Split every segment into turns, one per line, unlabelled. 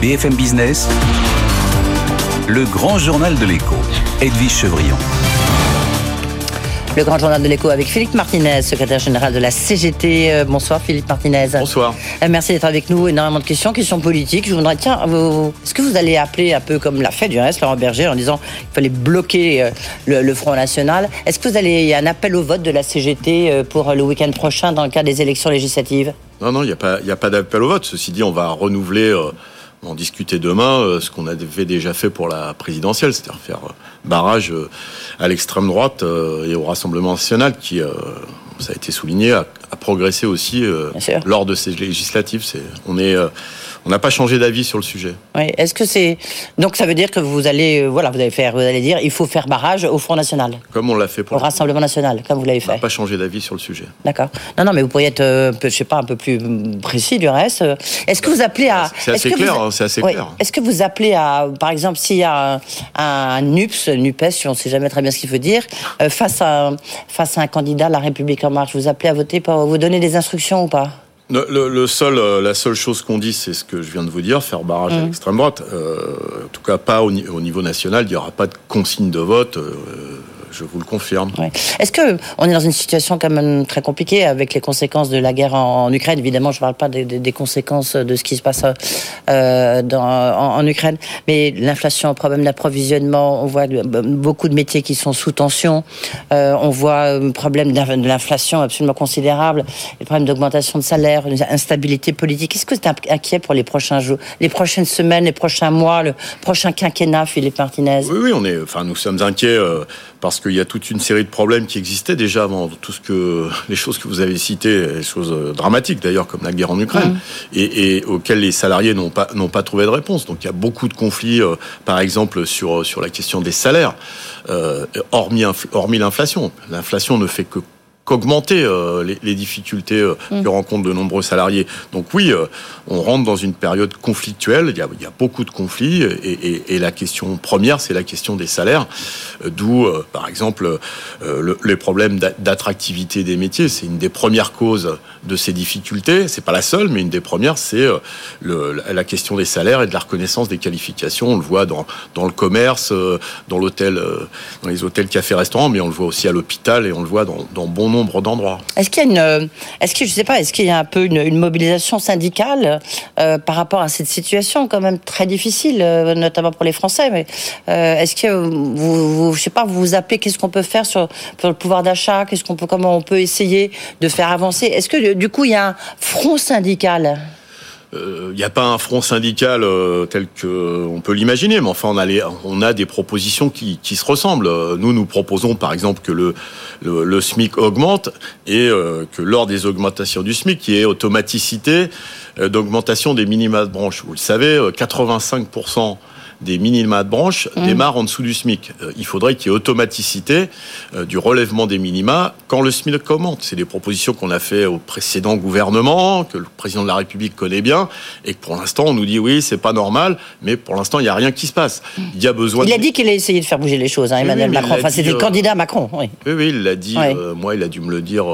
BFM Business, le grand journal de l'écho, Edwige Chevrillon.
Le grand journal de l'écho avec Philippe Martinez, secrétaire général de la CGT. Euh, bonsoir Philippe Martinez.
Bonsoir.
Euh, merci d'être avec nous. Énormément de questions, questions politiques. Je voudrais, tiens, est-ce que vous allez appeler un peu comme l'a fait du reste Laurent Berger en disant qu'il fallait bloquer euh, le, Front National? Est-ce que vous allez, il y a un appel au vote de la CGT pour le week-end prochain dans le cadre des élections législatives?
Non, non, il n'y a pas, a pas d'appel au vote. Ceci dit, on va renouveler en discuter demain, euh, ce qu'on avait déjà fait pour la présidentielle, c'est-à-dire faire euh, barrage euh, à l'extrême droite et au Rassemblement national qui, ça a été souligné, a, progressé aussi lors de ces législatives. on est on n'a pas changé d'avis sur le sujet.
Oui. Est-ce que c'est donc ça veut dire que vous allez voilà vous allez faire vous allez dire il faut faire barrage au Front National
comme on l'a fait pour
au Rassemblement National comme vous l'avez fait. On
n'a pas changé d'avis sur le sujet.
D'accord. Non non mais vous pourriez être euh, je sais pas un peu plus précis du reste. Est-ce que vous appelez à
C'est assez clair hein, c'est assez clair.
Est-ce que vous appelez à par exemple s'il y a un, NUPS NUPES on ne sait jamais très bien ce qu'il veut dire euh, face à face à un candidat de la République en marche vous appelez à voter pour vous donner des instructions ou pas?
Le, seul, euh, la seule chose qu'on dit, c'est ce que je viens de vous dire, faire barrage à mmh. l'extrême droite. Euh, en tout cas, pas au, niveau national. Il n'y aura pas de consigne de vote. Euh, je vous le confirme.
Est-ce que on est dans une situation quand même très compliquée avec les conséquences de la guerre en, Ukraine? Évidemment, je ne parle pas des, conséquences de ce qui se passe euh, dans, en, Ukraine, mais l'inflation, problème d'approvisionnement, on voit beaucoup de métiers qui sont sous tension, euh, on voit un problème de l'inflation absolument considérable, les problèmes d'augmentation de salaire, une instabilité politique. Est-ce que c'est inquiet pour les prochains jours, les prochaines semaines, les prochains mois, le prochain quinquennat, Philippe Martinez?
Oui, oui, on est, enfin, nous sommes inquiets euh, parce qu'il y a toute une série de problèmes qui existaient déjà avant tout ce que les choses que vous avez citées, les choses euh, dramatiques d'ailleurs comme la guerre en Ukraine, et, auxquelles les salariés n'ont pas n'ont pas trouvé de réponse. Donc il y a beaucoup de conflits, euh, par exemple sur sur la question des salaires, euh, hormis hormis l'inflation. L'inflation ne fait que augmenter euh, les, difficultés euh, mm. que rencontrent de nombreux salariés. Donc oui, euh, on rentre dans une période conflictuelle, il y a, il y a beaucoup de conflits, et, la question première, c'est la question des salaires, d'où, par exemple, les problèmes d'attractivité des métiers. C'est une des premières causes de ces difficultés. C'est pas la seule, mais une des premières, c'est la question des salaires et de la reconnaissance des qualifications. On le voit dans, dans le commerce, dans l'hôtel, dans les hôtels, cafés, restaurants, mais on le voit aussi à l'hôpital et on le voit dans, dans bon nombre
Est-ce qu'il y a une, est-ce que je sais pas, est-ce qu'il y a un peu une, mobilisation syndicale euh, par rapport à cette situation quand même très difficile, euh, notamment pour les Français. Mais euh, est-ce que vous, vous, je sais pas, vous vous appelez, qu'est-ce qu'on peut faire sur, le pouvoir d'achat, qu'est-ce qu'on peut, comment on peut essayer de faire avancer? Est-ce que du coup il y a un front syndical?
Il euh, n'y a pas un front syndical euh, tel que on peut l'imaginer, mais enfin on a, on a des propositions qui, qui, se ressemblent. Nous, nous proposons par exemple que le, le, SMIC augmente et euh, que lors des augmentations du SMIC, il y ait automaticité d'augmentation des minima de branche. Vous le savez, 85 des minima de branche mmh. démarrent en dessous du SMIC. Euh, il faudrait qu'il y ait automaticité euh, du relèvement des minima quand le SMIC augmente. C'est des propositions qu'on a fait au précédent gouvernement, que le président de la République connaît bien, et que pour l'instant on nous dit oui, c'est pas normal, mais pour l'instant il n'y a rien qui se passe. Il y a besoin.
Il a dit qu'il a essayé de faire bouger les choses, hein, Emmanuel Macron. Enfin, c'était le euh, candidat Macron. Oui,
oui, il l'a dit. moi, il a dû me le dire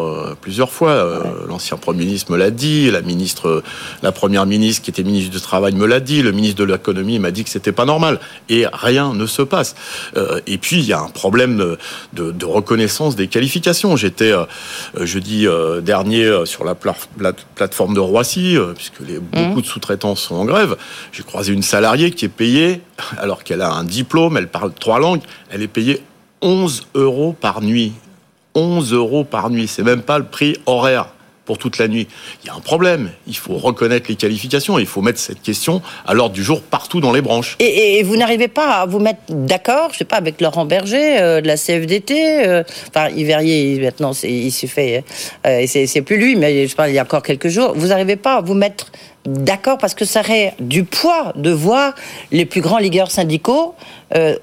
plusieurs fois. L'ancien Premier ministre me l'a dit, la ministre, la première ministre qui était ministre du Travail me l'a dit, le ministre de l'économie m'a dit que c'était pas normal normal. Et rien ne se passe. Euh, et puis, il y a un problème de, reconnaissance des qualifications. J'étais euh, jeudi euh, dernier sur la plateforme de Roissy, puisque les, beaucoup de sous-traitants sont en grève. J'ai croisé une salariée qui est payée, alors qu'elle a un diplôme, elle parle trois langues, elle est payée 11 euros par nuit. 11 euros par nuit. C'est même pas le prix horaire. Pour toute la nuit. Il y a un problème. Il faut reconnaître les qualifications. Il faut mettre cette question à l'ordre du jour partout dans les branches.
Et, vous n'arrivez pas à vous mettre d'accord, je sais pas, avec Laurent Berger euh, de la CFDT. Euh, enfin, Yverier, maintenant, il s'est fait. Euh, c'est plus lui, mais je parle il y a encore quelques jours. Vous n'arrivez pas à vous mettre d'accord parce que ça aurait du poids de voir les plus grands ligueurs syndicaux euh,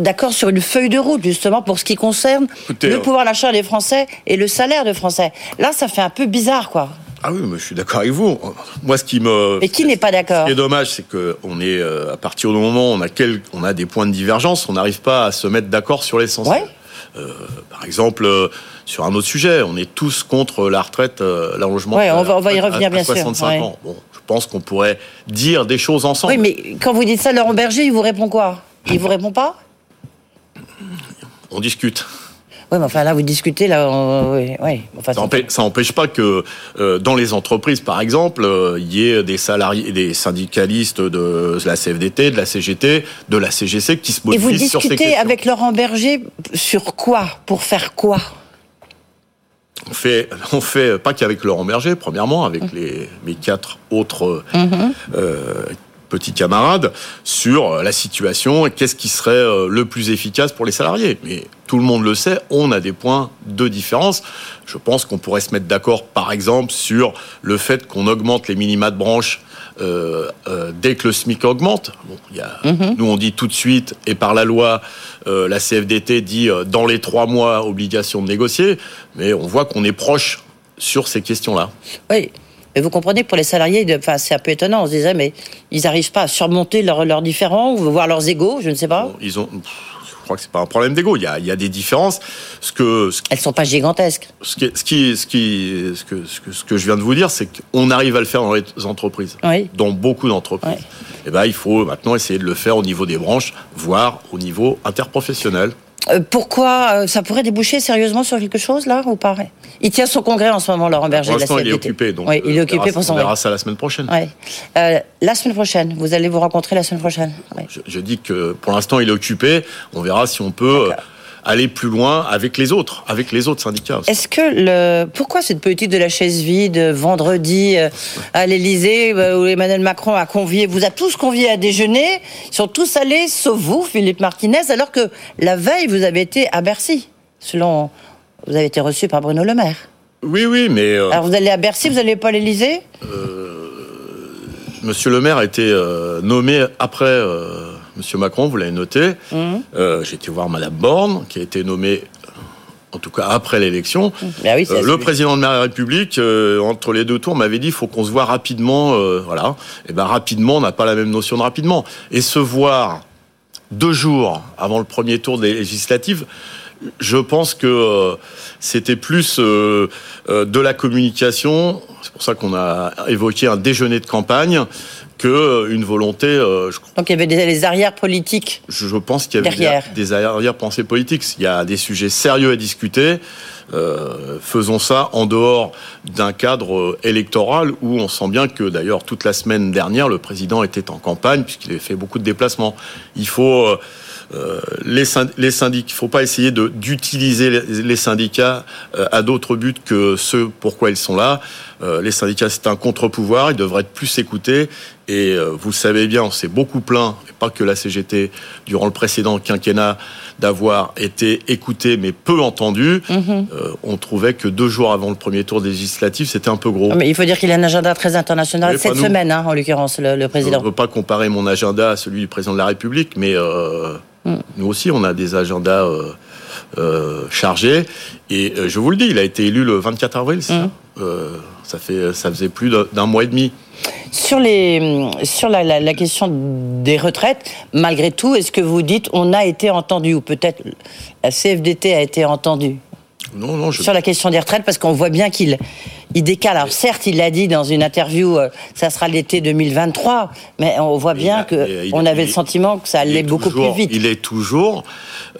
d'accord sur une feuille de route justement pour ce qui concerne le euh, pouvoir d'achat des Français et le salaire des Français. Là, ça fait un peu bizarre, quoi.
Ah oui, mais je suis d'accord avec vous. Moi, ce qui me.
Mais qui n'est pas d'accord
Ce qui est dommage, c'est que on est euh, à partir du moment où on a quel... on a des points de divergence, on n'arrive pas à se mettre d'accord sur l'essentiel. Ouais. par exemple, sur un autre sujet, on est tous contre la retraite, l'allongement.
Oui, on va, on va y revenir bien 65
sûr. ans. Bon, je pense qu'on pourrait dire des choses ensemble.
Oui, mais quand vous dites ça, Laurent Berger, il vous répond quoi? Il vous répond pas?
On discute.
Oui, mais enfin là, vous discutez, là, oui,
ça n'empêche pas que euh, dans les entreprises, par exemple, euh, il y ait des salariés, des syndicalistes de la CFDT, de la CGT, de la CGC qui se mobilisent sur ces questions. Et vous discutez
avec Laurent Berger sur quoi? Pour faire quoi?
On fait, on fait pas qu'avec Laurent Berger, premièrement, avec mmh. les, mes quatre autres mmh. euh, petits camarades sur euh, la situation et qu'est-ce qui serait euh, le plus efficace pour les salariés. Mais tout le monde le sait, on a des points de différence. Je pense qu'on pourrait se mettre d'accord, par exemple, sur le fait qu'on augmente les minima de branche euh, dès que le SMIC augmente. Bon, y a, mhm. Nous, on dit tout de suite, et par la loi, la CFDT dit dans les trois mois, obligation de négocier, mais on voit qu'on est proche sur ces questions-là.
Oui, et vous comprenez, pour les salariés, enfin, c'est un peu étonnant. On se disait, mais ils n'arrivent pas à surmonter leurs différends ou voir leurs égaux, je ne sais pas.
ils ont. Je crois que c'est pas un problème d'ego. Il y a, il y a des différences. Ce que, ce
Elles sont pas gigantesques.
Ce qui, ce qui, ce qui, ce que, ce que, je viens de vous dire, c'est qu'on arrive à le faire dans les entreprises, oui. dans beaucoup d'entreprises. Et eh ben, il faut maintenant essayer de le faire au niveau des branches, voire au niveau interprofessionnel.
Euh, pourquoi euh, ça pourrait déboucher sérieusement sur quelque chose là ou pas? Il tient son congrès en ce moment, Laurent Berger.
Pour l'instant, il est occupé, donc
oui, il est occupé pour son.
On verra ça la semaine prochaine.
Euh, la semaine prochaine, vous allez vous rencontrer la semaine prochaine.
Je, je, dis que pour l'instant, il est occupé. On verra si on peut aller plus loin avec les autres, avec les autres syndicats.
Est-ce que le pourquoi cette politique de la chaise vide vendredi euh, à l'Élysée euh, où Emmanuel Macron a convié, vous a tous conviés à déjeuner, ils sont tous allés sauf vous, Philippe Martinez, alors que la veille vous avez été à Bercy, selon vous avez été reçu par Bruno Le Maire.
Oui, oui, mais. Euh,
alors vous allez à Bercy, vous n'allez pas à l'Élysée?
Monsieur Le Maire a été nommé après Monsieur Macron, vous l'avez noté. Mhm. Euh, j'ai été voir Madame Borne, qui a été nommée en tout cas après l'élection. Mhm.
Ben
euh, le président de la République, euh, entre les deux tours, m'avait dit il faut qu'on se voit rapidement. voilà. Et ben rapidement, on n'a pas la même notion de rapidement. Et se voir deux jours avant le premier tour des législatives, je pense que c'était plus de la communication. C'est pour ça qu'on a évoqué un déjeuner de campagne qu'une euh, volonté. Euh,
Donc il y avait des, arrières politiques.
Je, pense qu'il y avait des, arrières pensées politiques. Il y a des sujets sérieux à discuter. Euh, faisons ça en dehors d'un cadre électoral où on sent bien que d'ailleurs toute la semaine dernière le président était en campagne puisqu'il avait fait beaucoup de déplacements. Il faut les, les syndicats, il ne faut pas essayer d'utiliser les, syndicats à d'autres buts que ceux pourquoi ils sont là. les syndicats, c'est un contre-pouvoir, ils devraient être plus écoutés et euh, vous le savez bien, on s'est beaucoup plaint, et pas que la CGT, durant le précédent quinquennat, d'avoir été écouté mais peu entendu. Mhm. Euh, on trouvait que deux jours avant le premier tour législatif, c'était un peu gros.
Mais il faut dire qu'il a un agenda très international cette semaine, hein, en l'occurrence, le, président.
Je ne veux pas comparer mon agenda à celui du président de la République, mais euh, mm. nous aussi, on a des agendas chargés. Et je vous le dis, il a été élu le 24 avril, ça, mm. ça, fait, ça faisait plus d'un mois et demi.
Sur, les, sur la, question des retraites, malgré tout, est-ce que vous dites on a été entendu ou peut-être la CFDT a été entendue?
Non, non,
Sur la question des retraites, parce qu'on voit bien qu'il il décale. Alors certes, il l'a dit dans une interview, euh, ça sera l'été 2023, mais on voit bien qu'on avait le sentiment que ça allait beaucoup plus vite.
Il est toujours,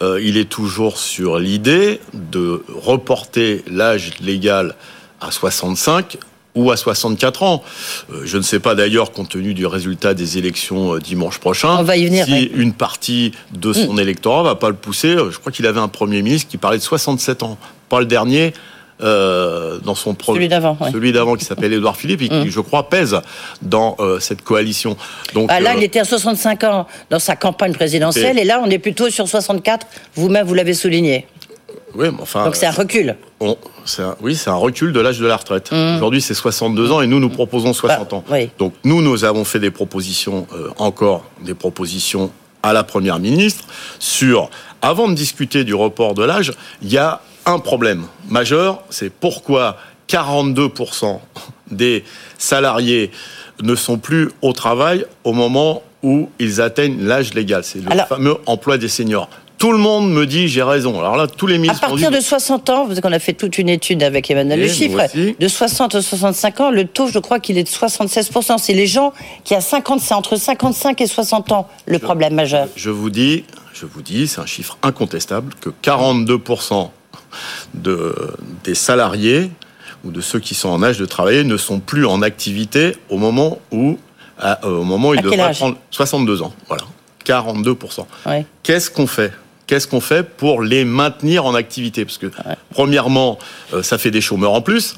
euh, il est toujours sur l'idée de reporter l'âge légal à 65 ou à 64 ans. Euh, je ne sais pas d'ailleurs, compte tenu du résultat des élections euh, dimanche prochain,
On va y venir,
si une partie de son électorat mm. électorat va pas le pousser. Euh, je crois qu'il avait un Premier ministre qui parlait de 67 ans, pas le dernier, euh, dans son projet.
Celui d'avant, ouais.
Celui d'avant qui s'appelle Édouard Philippe et qui,
Mm.
je crois, pèse dans euh, cette coalition. Donc,
Ah, là,
euh,
il était à 65 ans dans sa campagne présidentielle,
Et-
et là, on est plutôt sur 64. Vous-même, vous l'avez souligné.
Oui, mais enfin,
Donc c'est un recul.
on- c'est un- oui, c'est un recul de l'âge de la retraite. Aujourd'hui, c'est 62 ans et nous, nous proposons 60
Bah,
ans.
oui.
Donc nous, nous avons fait des propositions, euh, encore des propositions à la Première ministre sur, avant de discuter du report de l'âge, il y a un problème majeur, c'est pourquoi 42% des salariés ne sont plus au travail au moment où ils atteignent l'âge légal. C'est le
Alors-
fameux emploi des seniors. Tout le monde me dit j'ai raison. Alors là, tous les
À
ministres ont
partir
dit,
de 60 ans, parce qu'on a fait toute une étude avec Emmanuel Le Chiffre, de 60 à 65 ans, le taux, je crois qu'il est de 76%. C'est les gens qui, à 50, c'est entre 55 et 60 ans, le problème majeur.
Je vous dis, je vous dis, c'est un chiffre incontestable que 42% de, des salariés ou de ceux qui sont en âge de travailler ne sont plus en activité au moment où, à- euh, au moment où ils
À
devraient prendre 62 ans. Voilà, 42%.
Ouais.
Qu'est-ce qu'on fait? Qu'est-ce qu'on fait pour les maintenir en activité? Parce que, premièrement, euh, ça fait des chômeurs en plus.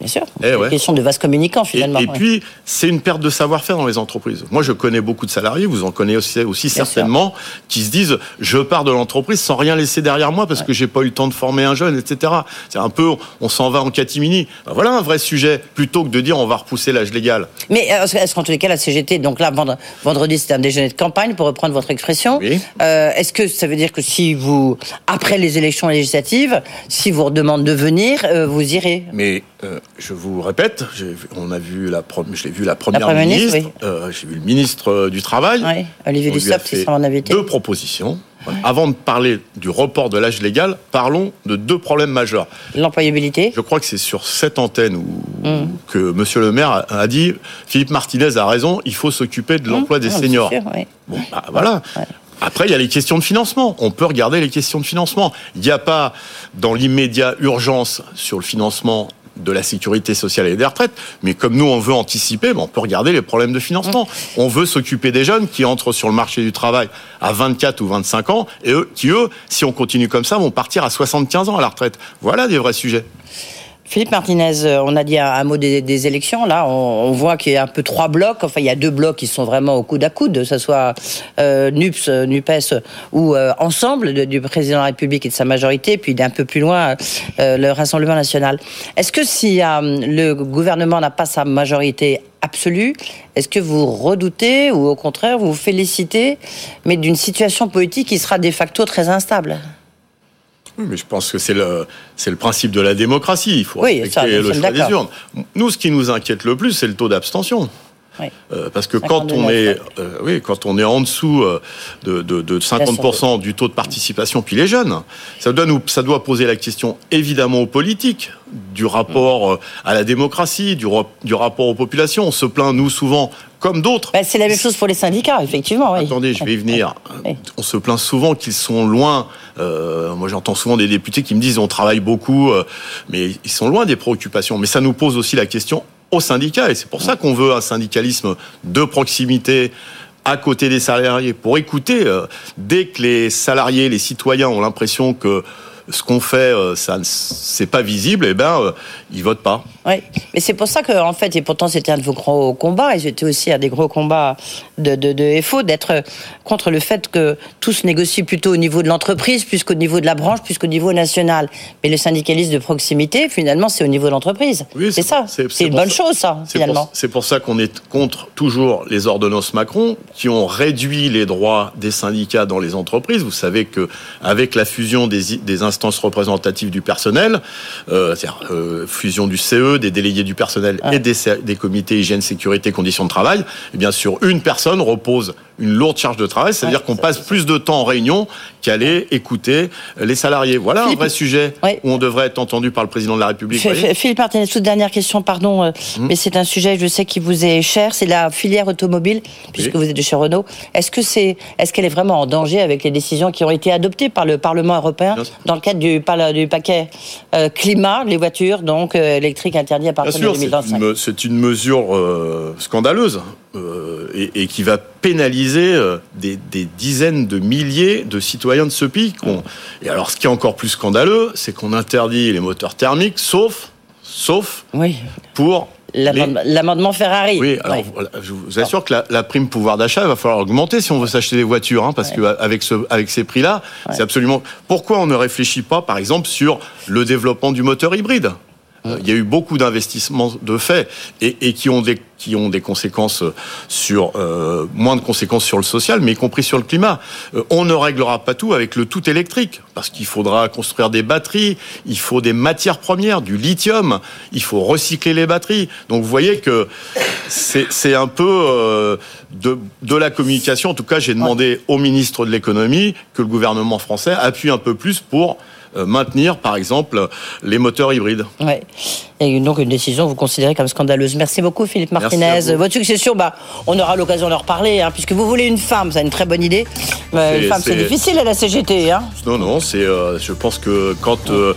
Bien sûr.
Eh
C'est
ouais.
une question de vase communicant, finalement.
et
ouais.
puis, c'est une perte de savoir-faire dans les entreprises. Moi, je connais beaucoup de salariés, vous en connaissez aussi, certainement, qui se disent je pars de l'entreprise sans rien laisser derrière moi parce que j'ai pas eu le temps de former un jeune, etc. C'est un peu, on s'en va en catimini. Ben voilà un vrai sujet, plutôt que de dire on va repousser l'âge légal.
Mais euh, est-ce qu'en tous les cas, la CGT, donc là, vendre- vendredi, c'est un déjeuner de campagne, pour reprendre votre expression.
Oui.
Euh, est-ce que ça veut dire que si vous, après les élections législatives, si vous redemande de venir, euh, vous irez?
Mais euh, je vous répète, on a vu la, je l'ai vu la première
Première
ministre,
ministre,
euh, j'ai vu le ministre euh, du travail.
Oui, Olivier Dussopt, mon invité.
Deux propositions. Avant de parler du report de l'âge légal, parlons de deux problèmes majeurs.
L'employabilité.
Je crois que c'est sur cette antenne où,
Mm.
que Monsieur le maire a, dit Philippe Martinez a raison, il faut s'occuper de l'emploi des
Ah,
seniors.
c'est sûr, oui.
Bon, bah, voilà.
Ouais.
Après, il y a les questions de financement. On peut regarder les questions de financement. Il n'y a pas, dans l'immédiat, urgence sur le financement de la sécurité sociale et des retraites, mais comme nous, on veut anticiper, ben, on peut regarder les problèmes de financement.
Mm.
On veut s'occuper des jeunes qui entrent sur le marché du travail à 24 ou 25 ans, et eux, qui, eux, si on continue comme ça, vont partir à 75 ans à la retraite. Voilà des vrais sujets.
Philippe Martinez, euh, on a dit un, mot des, élections. Là, on, voit qu'il y a un peu trois blocs. Enfin, il y a deux blocs qui sont vraiment au coude à coude, que ce soit euh, NUPS, euh, NUPES ou euh, ensemble de- du président de la République et de sa majorité, puis d'un peu plus loin, le Rassemblement national. Est-ce que si le gouvernement n'a pas sa majorité absolue, est-ce que vous redoutez ou au contraire vous félicitez, mais d'une situation politique qui sera de facto très instable?
Oui, mais je pense que c'est le, c'est le principe de la démocratie. Il faut
Oui,
respecter
ça,
le choix des urnes. Nous, ce qui nous inquiète le plus, c'est le taux d'abstention.
Oui.
Euh, parce que quand on
52,9,
est, euh, oui, quand on est en dessous euh, de, de, de 50% du taux de participation, puis les jeunes, ça doit nous, ça doit poser la question évidemment aux politiques, du rapport euh, à la démocratie, du, du rapport aux populations. On se plaint nous souvent, comme d'autres.
Ben, C'est la même chose pour les syndicats, effectivement. oui.
Attendez, je vais y venir.
Oui.
On se plaint souvent qu'ils sont loin. euh, moi, j'entends souvent des députés qui me disent on travaille beaucoup, euh, mais ils sont loin des préoccupations. Mais ça nous pose aussi la question aux syndicats, et c'est pour ça qu'on veut un syndicalisme de proximité à côté des salariés, pour écouter. euh, dès que les salariés, les citoyens ont l'impression que ce qu'on fait, euh, ça, c'est pas visible, eh ben, euh, ils votent pas.
Oui, mais c'est pour ça que, en fait, et pourtant c'était un de vos gros combats, et c'était aussi un des gros combats de, de, de FO, d'être contre le fait que tout se négocie plutôt au niveau de l'entreprise, plus qu'au niveau de la branche, plus qu'au niveau national. Mais le syndicalisme de proximité, finalement, c'est au niveau de l'entreprise.
Oui,
c'est ça.
c'est-
une bonne
ça-
chose, ça, finalement.
c'est pour ça qu'on est contre toujours les ordonnances Macron qui ont réduit les droits des syndicats dans les entreprises. Vous savez que avec la fusion des, des instances représentatives du personnel, euh, c'est-à-dire euh, fusion du CE, des délégués du personnel et des, sé- des comités hygiène, sécurité, conditions de travail, bien sur une personne repose une lourde charge de travail, c'est-à-dire
Ouais,
qu'on
ça,
passe plus de temps en réunion qu'aller écouter les salariés. Voilà
Philippe-
un vrai sujet
Ouais.
où on devrait être entendu par le président de la République.
F- Philippe Martinez, toute dernière question, pardon, euh,
Hum.
mais c'est un sujet, je sais, qui vous est cher, c'est la filière automobile, puisque
Oui.
vous êtes de chez Renault. Est-ce que c'est, est-ce qu'elle est vraiment en danger avec les décisions qui ont été adoptées par le Parlement européen
Bien
dans le cadre du, pa- du paquet euh, climat, les voitures donc euh, électriques interdites à partir de
c'est
2025
une, me- c'est une mesure scandaleuse euh, et, qui va pénaliser euh, des, dizaines de milliers de citoyens de ce pays. Et alors, ce qui est encore plus scandaleux, c'est qu'on interdit les moteurs thermiques, sauf, sauf pour
L'amendement Ferrari.
Oui, alors je vous assure que la, prime pouvoir d'achat, il va falloir augmenter si on veut s'acheter des voitures, hein, parce qu'avec ce, avec ces prix-là, c'est absolument. Pourquoi on ne réfléchit pas, par exemple, sur le développement du moteur hybride? euh, il y a eu beaucoup d'investissements de fait et, qui ont des qui ont des conséquences sur euh, moins de conséquences sur le social, mais y compris sur le climat. Euh, on ne réglera pas tout avec le tout électrique parce qu'il faudra construire des batteries, il faut des matières premières, du lithium, il faut recycler les batteries. Donc vous voyez que c'est un peu de, de la communication. En tout cas, j'ai demandé au ministre de l'économie que le gouvernement français appuie un peu plus pour euh, maintenir, par exemple, les moteurs hybrides.
Ouais. Et donc une décision vous considérez comme scandaleuse. Merci beaucoup Philippe Martinez. Votre succession, bah, on aura l'occasion d'en reparler, hein, puisque vous voulez une femme, c'est une très bonne idée. Euh, une femme, c'est difficile à la CGT. Hein.
Non, non, c'est, euh, je pense que quand euh,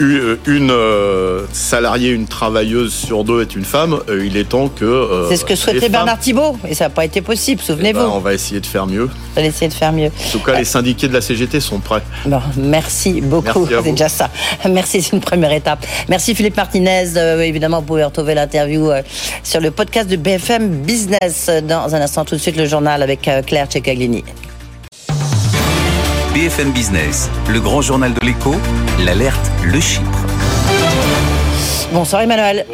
une euh, salariée, une travailleuse sur deux est une femme, euh, il est temps que.
c'est ce que souhaitait Bernard Thibault, et ça n'a pas été possible, souvenez-vous. Eh ben,
on va essayer de faire mieux.
On va essayer de faire mieux.
En tout cas, les syndiqués de la CGT sont prêts.
Bon, merci beaucoup, c'est déjà ça. Merci, c'est une première étape. Merci Philippe Martinez. évidemment, vous pouvez retrouver l'interview sur le podcast de BFM Business. Dans un instant, tout de suite, le journal avec Claire Tchekaglini.
BFM Business, le grand journal de l'écho, l'alerte Le Chypre.
Bonsoir Emmanuel.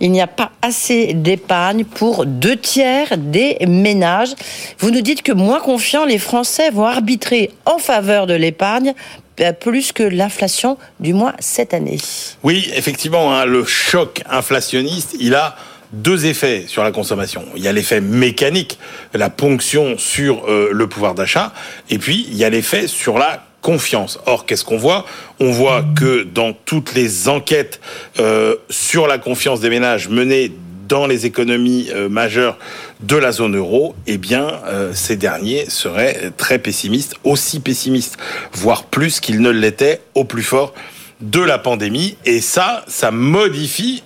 Il n'y a pas assez d'épargne pour deux tiers des ménages. Vous nous dites que moins confiants, les Français vont arbitrer en faveur de l'épargne euh, plus que l'inflation, du moins cette année.
Oui, effectivement, hein, le choc inflationniste, il a deux effets sur la consommation. Il y a l'effet mécanique, la ponction sur euh, le pouvoir d'achat, et puis il y a l'effet sur la confiance. Or, qu'est-ce qu'on voit? On voit que dans toutes les enquêtes euh, sur la confiance des ménages menées dans les économies euh, majeures de la zone euro, eh bien, ces derniers seraient très pessimistes, aussi pessimistes, voire plus qu'ils ne l'étaient au plus fort de la pandémie. Et ça, ça modifie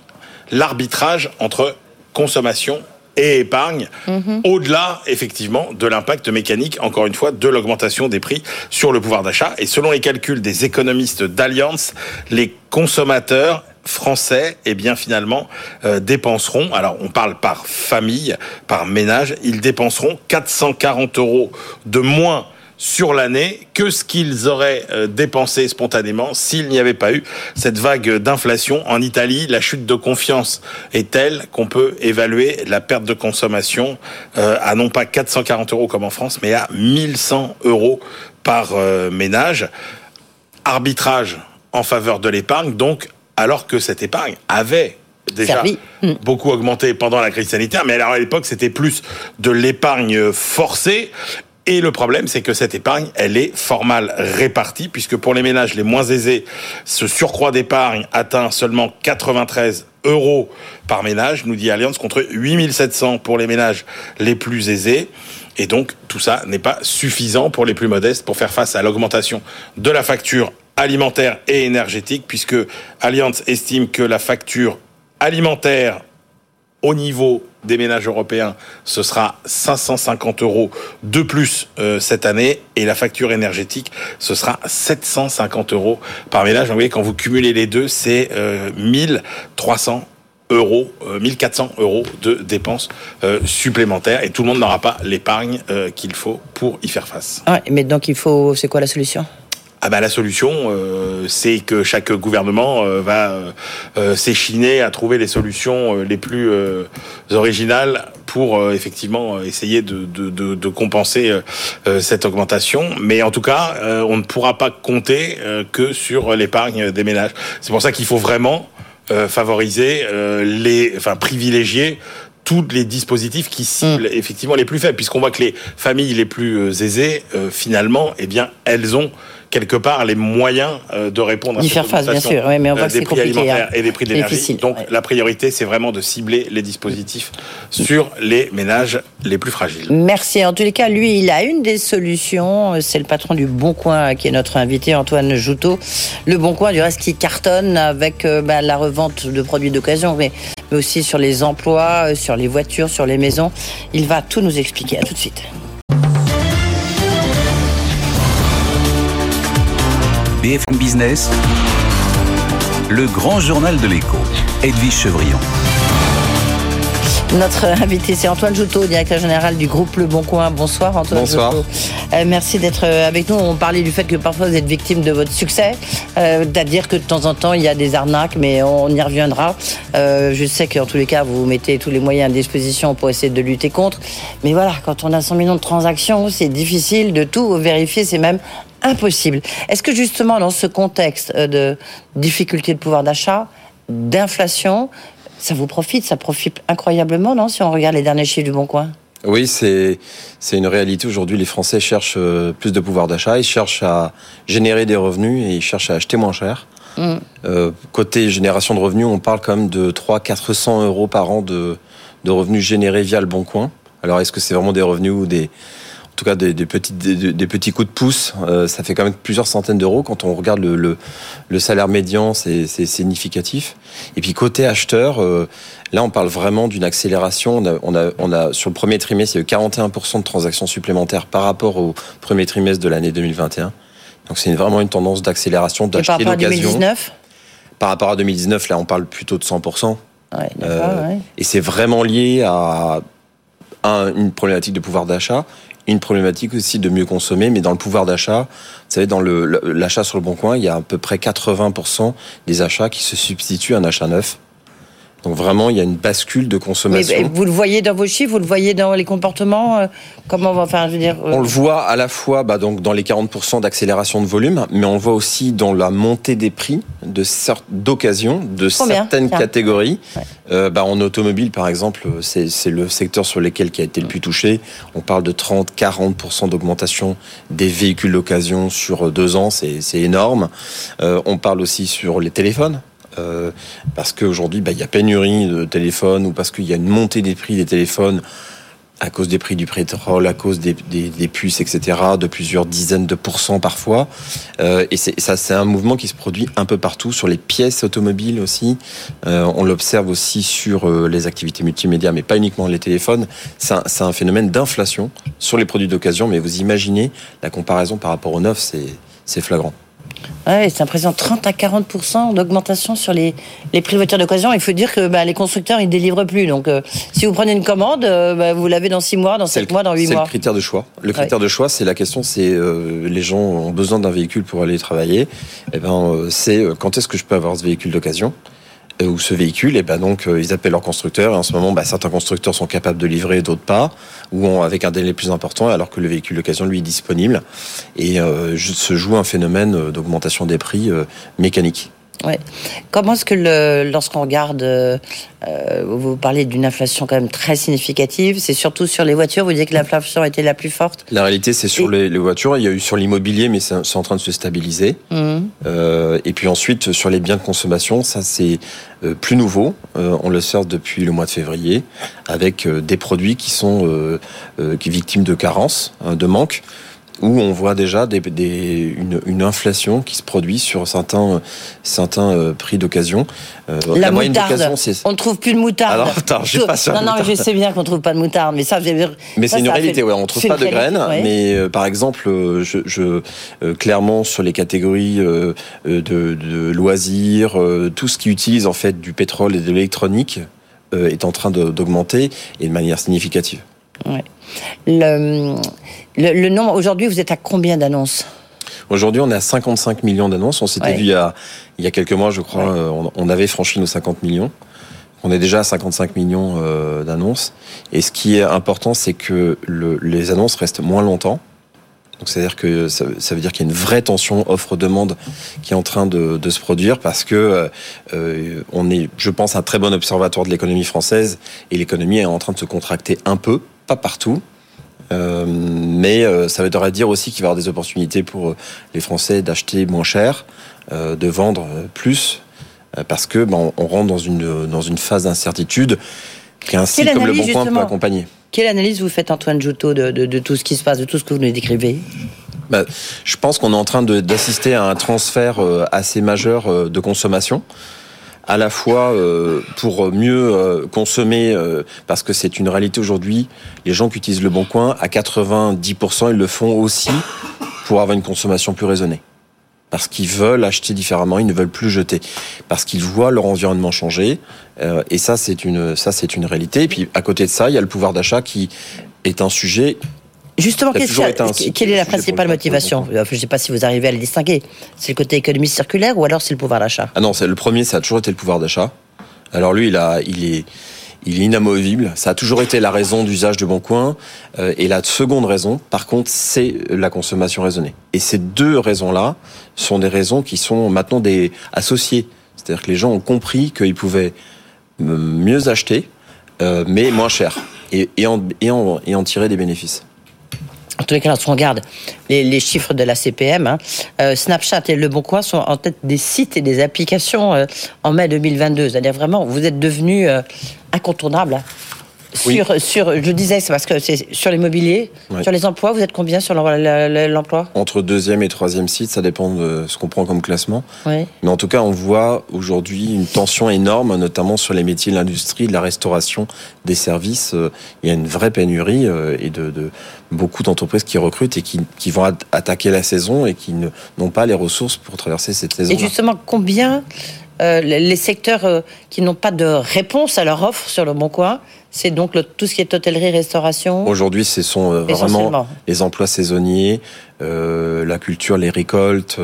l'arbitrage entre consommation et épargne, mhm. au-delà effectivement de l'impact mécanique, encore une fois, de l'augmentation des prix sur le pouvoir d'achat. Et selon les calculs des économistes d'Alliance, les consommateurs français, eh bien finalement euh, dépenseront, alors on parle par famille, par ménage, ils dépenseront 440 euros de moins sur l'année que ce qu'ils auraient euh, dépensé spontanément s'il n'y avait pas eu cette vague d'inflation. En Italie, la chute de confiance est telle qu'on peut évaluer la perte de consommation euh, à non pas 440 euros comme en France, mais à 1100 euros par euh, ménage. Arbitrage en faveur de l'épargne, donc alors que cette épargne avait déjà hmm. beaucoup augmenté pendant la crise sanitaire, mais alors à l'époque c'était plus de l'épargne forcée et le problème, c'est que cette épargne, elle est fort répartie, puisque pour les ménages les moins aisés, ce surcroît d'épargne atteint seulement 93 euros par ménage, nous dit Allianz, contre 8700 pour les ménages les plus aisés. Et donc, tout ça n'est pas suffisant pour les plus modestes pour faire face à l'augmentation de la facture alimentaire et énergétique, puisque Allianz estime que la facture alimentaire au niveau des ménages européens, ce sera 550 euros de plus euh, cette année et la facture énergétique, ce sera 750 euros par ménage. vous voyez, quand vous cumulez les deux, c'est euh, 1300 euros, 1400 euh, euros de dépenses euh, supplémentaires et tout le monde n'aura pas l'épargne qu'il faut pour y faire face.
Ouais, mais donc il faut, c'est quoi la solution?
Ah bah la solution, euh, c'est que chaque gouvernement euh, va euh, s'échiner à trouver les solutions les plus originales pour effectivement essayer de, de, de, de compenser cette augmentation. Mais en tout cas, on ne pourra pas compter que sur l'épargne des ménages. C'est pour ça qu'il faut vraiment favoriser les, enfin privilégier tous les dispositifs qui ciblent mmh. effectivement les plus faibles, puisqu'on voit que les familles les plus aisées, finalement, eh bien, elles ont quelque part les moyens euh, de répondre à
cette faire face, bien sûr. mais on voit euh,
des prix alimentaires hein. et des prix de l'énergie. Donc la priorité, c'est vraiment de cibler les dispositifs sur les ménages les plus fragiles.
Merci. En tous les cas, lui, il a une des solutions. C'est le patron du Bon Coin qui est notre invité, Antoine Joutot. Le Bon Coin, du reste, qui cartonne avec euh, bah, la revente de produits d'occasion. Mais mais aussi sur les emplois, sur les voitures, sur les maisons. Il va tout nous expliquer. À tout de suite.
BFM Business, le grand journal de l'écho, Edwige Chevrillon.
Notre invité, c'est Antoine Joutot, directeur général du groupe Le Bon Coin. Bonsoir Antoine
Bonsoir.
Euh, merci d'être euh, avec nous. On parlait du fait que parfois vous êtes victime de votre succès, euh, c'est-à-dire que de temps en temps il y a des arnaques, mais on y reviendra. je sais qu'en tous les cas vous mettez tous les moyens à disposition pour essayer de lutter contre. Mais voilà, quand on a 100 millions de transactions, c'est difficile de tout vérifier, c'est même impossible. Est-ce que justement dans ce contexte euh, de difficulté de pouvoir d'achat, d'inflation, ça vous profite, ça profite incroyablement, non Si on regarde les derniers chiffres du Bon Coin?
Oui, c'est c'est une réalité aujourd'hui. Les Français cherchent euh, plus de pouvoir d'achat, ils cherchent à générer des revenus et ils cherchent à acheter moins cher. Mm. Euh, côté génération de revenus, on parle quand même de 300-400 euros par an de, de revenus générés via le Bon Coin. Alors, est-ce que c'est vraiment des revenus ou des, tout cas des, petits, des, petits coups de pouce, euh, ça fait quand même plusieurs centaines d'euros. Quand on regarde le, le, salaire médian, c'est significatif. Et puis côté acheteur, euh, là on parle vraiment d'une accélération. On a, on, a, sur le premier trimestre, il y a eu 41% de transactions supplémentaires par rapport au premier trimestre de l'année 2021. Donc c'est vraiment une tendance d'accélération, d'acheter l'occasion. Par rapport à 2019, là on parle plutôt de 100%. Euh, et c'est vraiment lié à une problématique de pouvoir d'achat une problématique aussi de mieux consommer, mais dans le pouvoir d'achat, vous savez, dans l'achat sur le bon coin, il y a à peu près 80% des achats qui se substituent à un achat neuf. Donc vraiment, il y a une bascule de consommation.
vous le voyez dans vos chiffres, vous le voyez dans les comportements. Euh, comment va enfin, je veux dire.
Euh, on le voit à la fois, bah, donc dans les 40% d'accélération de volume, mais on le voit aussi dans la montée des prix de d'occasion de certaines catégories. Euh, bah, en automobile, par exemple, c'est le secteur sur lequel qui a été le plus touché. On parle de 30-40% d'augmentation des véhicules d'occasion sur deux ans, c'est énorme. on parle aussi sur les téléphones. Euh, parce qu'aujourd'hui, bah, il y a pénurie de téléphones ou parce qu'il y a une montée des prix des téléphones à cause des prix du pétrole, à cause des, puces, etc., de plusieurs dizaines de pourcents parfois. Euh, et ça, c'est un mouvement qui se produit un peu partout, sur les pièces automobiles aussi. Euh, on l'observe aussi sur les activités multimédia, mais pas uniquement les téléphones. C'est un, un, phénomène d'inflation sur les produits d'occasion, mais vous imaginez la comparaison par rapport au neuf, c'est flagrant.
Ouais, c'est impressionnant. 30 à 40% d'augmentation sur les, les prix de voitures d'occasion. Il faut dire que bah, les constructeurs, ils délivrent plus. Donc, euh, si vous prenez une commande, euh, bah, vous l'avez dans 6 mois, dans 7 mois, dans 8 mois.
C'est le critère de choix. Le critère de choix, c'est la question, c'est euh, les gens ont besoin d'un véhicule pour aller travailler. Et eh ben, c'est quand est-ce que je peux avoir ce véhicule d'occasion? Ou ce véhicule, et ben donc euh, ils appellent leur constructeur. Et en ce moment, bah, certains constructeurs sont capables de livrer, d'autres pas, ou avec un délai plus important, alors que le véhicule d'occasion lui est disponible. Et euh, se joue un phénomène d'augmentation des prix mécanique.
Ouais. Comment est-ce que lorsqu'on regarde, euh, euh, vous parlez d'une inflation quand même très significative, c'est surtout sur les voitures, vous dites que l'inflation était la plus forte?
La réalité, c'est sur les, voitures, il y a eu sur l'immobilier, mais c'est en train de se stabiliser. Mmh. Euh, et puis ensuite, sur les biens de consommation, ça c'est plus nouveau, on le sort depuis le mois de février, avec des produits qui sont qui victimes de carences, hein, de manque où on voit déjà des, des, une, une, inflation qui se produit sur certains, certains euh, prix d'occasion.
Euh, la, moyenne d'occasion, c'est... On ne trouve plus de moutarde.
Alors, attends, j'ai pas ça.
Non, non, je sais bien qu'on ne trouve pas de moutarde, mais ça,
Mais c'est une réalité, ouais. On ne trouve pas de graines, mais euh, par exemple, je, je clairement, sur les catégories de, de, loisirs, tout ce qui utilise en fait du pétrole et de l'électronique est en train d'augmenter et de manière significative.
Ouais. Le, le, nombre, aujourd'hui, vous êtes à combien d'annonces
Aujourd'hui, on est à 55 millions d'annonces. On s'était vu il y, a, il y a quelques mois, je crois, euh, on, avait franchi nos 50 millions. On est déjà à 55 millions euh, d'annonces. Et ce qui est important, c'est que le, les annonces restent moins longtemps. Donc c'est-à-dire que ça, ça, veut dire qu'il y a une vraie tension offre-demande qui est en train de, de se produire parce que euh, on est, je pense, un très bon observatoire de l'économie française et l'économie est en train de se contracter un peu, pas partout, euh, mais euh, ça veut dire aussi qu'il va y avoir des opportunités pour euh, les Français d'acheter moins cher, de vendre plus, parce que ben, on rentre dans une, dans une phase d'incertitude qui ainsi comme le bon coin peut accompagner.
Quelle analyse vous faites, Antoine Joutot, de, de, tout ce qui se passe, de tout ce que vous nous décrivez?
Ben, Je pense qu'on est en train d'assister à un transfert assez majeur de consommation. À la fois euh, pour mieux euh, consommer, euh, parce que c'est une réalité aujourd'hui, les gens qui utilisent le Bon Coin, à 90%, ils le font aussi pour avoir une consommation plus raisonnée. Parce qu'ils veulent acheter différemment, ils ne veulent plus jeter. Parce qu'ils voient leur environnement changer. et ça, c'est une, ça, c'est une réalité. Et puis, à côté de ça, il y a le pouvoir d'achat qui est un sujet
Justement, quelle est la principale motivation Je ne sais pas si vous arrivez à le distinguer. C'est le côté économie circulaire ou alors c'est le pouvoir d'achat?
Ah non, c'est le premier, ça a toujours été le pouvoir d'achat. Alors lui, il, a, il, est, il est inamovible. Ça a toujours été la raison d'usage de Boncoin. Euh, et la seconde raison, par contre, c'est la consommation raisonnée. Et ces deux raisons-là sont des raisons qui sont maintenant des associées. C'est-à-dire que les gens ont compris qu'ils pouvaient mieux acheter, euh, mais moins cher, et, et, en, et, en, et en tirer des bénéfices
en tous les cas, on regarde les, chiffres de la CPM, hein, euh, Snapchat et Le Bon Coin sont en tête des sites et des applications euh, en mai 2022. C'est-à-dire vraiment, vous êtes devenu euh, incontournable. Sur, sur, je disais, c'est parce que c'est sur l'immobilier, sur les emplois, vous êtes combien sur l'emploi?
Entre deuxième et troisième site, ça dépend de ce qu'on prend comme classement. Mais en tout cas, on voit aujourd'hui une tension énorme, notamment sur les métiers de l'industrie, de la restauration, des services. Euh, il y a une vraie pénurie euh, et de, de beaucoup d'entreprises qui recrutent et qui, qui, vont attaquer la saison et qui n'ont pas les ressources pour traverser cette saison.
Et justement, combien euh, les secteurs qui n'ont pas de réponse à leur offre sur le Bon Coin, c'est donc tout ce qui est hôtellerie, restauration.
Aujourd'hui, ce sont euh, vraiment les emplois saisonniers, la culture, les récoltes,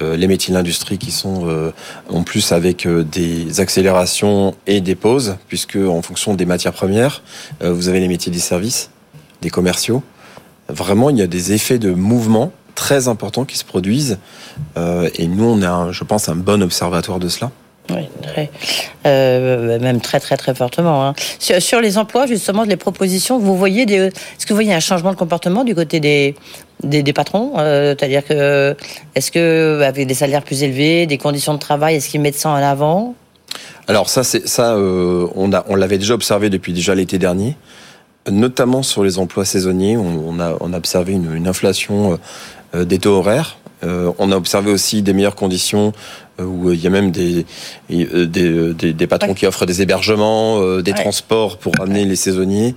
les métiers de l'industrie qui sont en plus avec des accélérations et des pauses, puisque en fonction des matières premières, vous avez les métiers des services, des commerciaux. Vraiment, il y a des effets de mouvement très importants qui se produisent. Euh, et nous, on a, je pense, un bon observatoire de cela.
Oui, très, euh, même très très très fortement. Hein. Sur, les emplois, justement, les propositions, vous voyez est-ce que vous voyez un changement de comportement du côté des des, patrons euh, C'est-à-dire que est-ce que avec des salaires plus élevés, des conditions de travail, est-ce qu'ils mettent ça en avant?
Alors ça, ça, on a on l'avait déjà observé depuis déjà l'été dernier notamment sur les emplois saisonniers, on, a, observé une, inflation euh, des taux horaires. Euh, on a observé aussi des meilleures conditions euh, où il y a même des, des, patrons qui offrent des hébergements, des transports pour amener les saisonniers.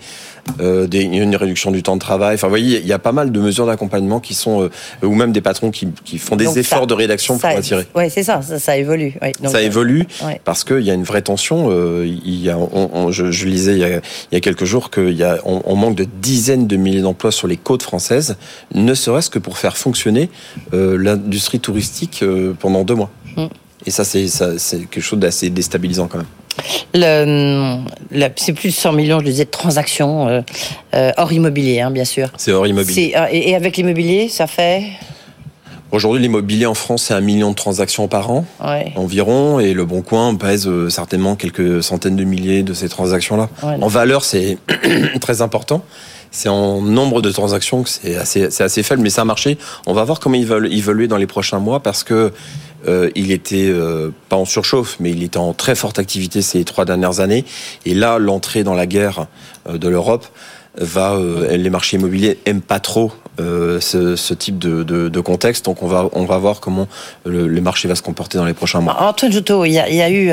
Euh, des, une réduction du temps de travail. Enfin, vous voyez, il y a pas mal de mesures d'accompagnement qui sont, euh, ou même des patrons qui, qui font des efforts de rédaction pour attirer.
Oui, c'est ça, ça, évolue.
ça évolue parce qu'il y a une vraie tension. Euh, il y a, on, je, je, lisais il y a, il y a quelques jours qu'il on, on, manque de dizaines de milliers d'emplois sur les côtes françaises, ne serait-ce que pour faire fonctionner l'industrie touristique pendant deux mois. Mm. Et ça, c'est quelque chose d'assez déstabilisant quand même.
Le, c'est plus de 100 millions, je disais, de transactions euh, euh, hors immobilier, hein, bien sûr.
C'est hors immobilier.
Euh, et, avec l'immobilier, ça fait?
Aujourd'hui, l'immobilier en France, c'est un million de transactions par an, environ, et le Bon Coin pèse certainement quelques centaines de milliers de ces transactions-là. en valeur, c'est très important. C'est en nombre de transactions que c'est assez, assez faible, mais c'est un marché. On va voir comment il va évoluer dans les prochains mois parce que euh, il était euh, pas en surchauffe, mais il était en très forte activité ces trois dernières années. Et là, l'entrée dans la guerre euh, de l'Europe va, les marchés immobiliers aiment pas trop ce, type de, contexte. Donc on va, on va voir comment le, marché va se comporter dans les prochains mois.
Antoine Joutot, il y a, il y a eu.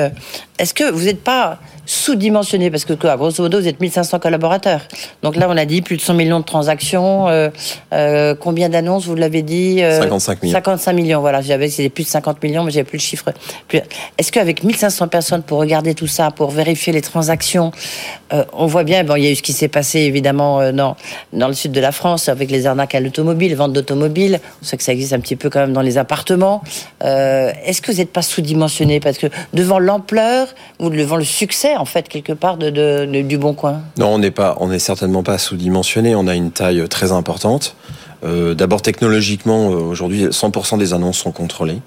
Est-ce que vous n'êtes pas sous-dimensionné? Parce que quoi, grosso modo, vous êtes 1500 collaborateurs. Donc là, on a dit plus de 100 millions de transactions. Euh, euh, combien d'annonces, vous l'avez dit
55 millions.
55 millions, voilà. J'avais, c'était plus de 50 millions, mais j'avais plus le chiffre. Est-ce qu'avec 1500 personnes pour regarder tout ça, pour vérifier les transactions, euh, on voit bien, bon, il y a eu ce qui s'est passé évidemment dans, dans le sud de la France avec les arnaques à l'automobile, vente d'automobiles. On sait que ça existe un petit peu quand même dans les appartements. Est-ce que vous n'êtes pas sous-dimensionné? Parce que devant l'ampleur ou devant le succès en fait quelque part de, du bon coin
Non, on n'est pas, on n'est certainement pas sous-dimensionné. On a une taille très importante. Euh, d'abord technologiquement, euh, aujourd'hui, 100% des annonces sont contrôlées.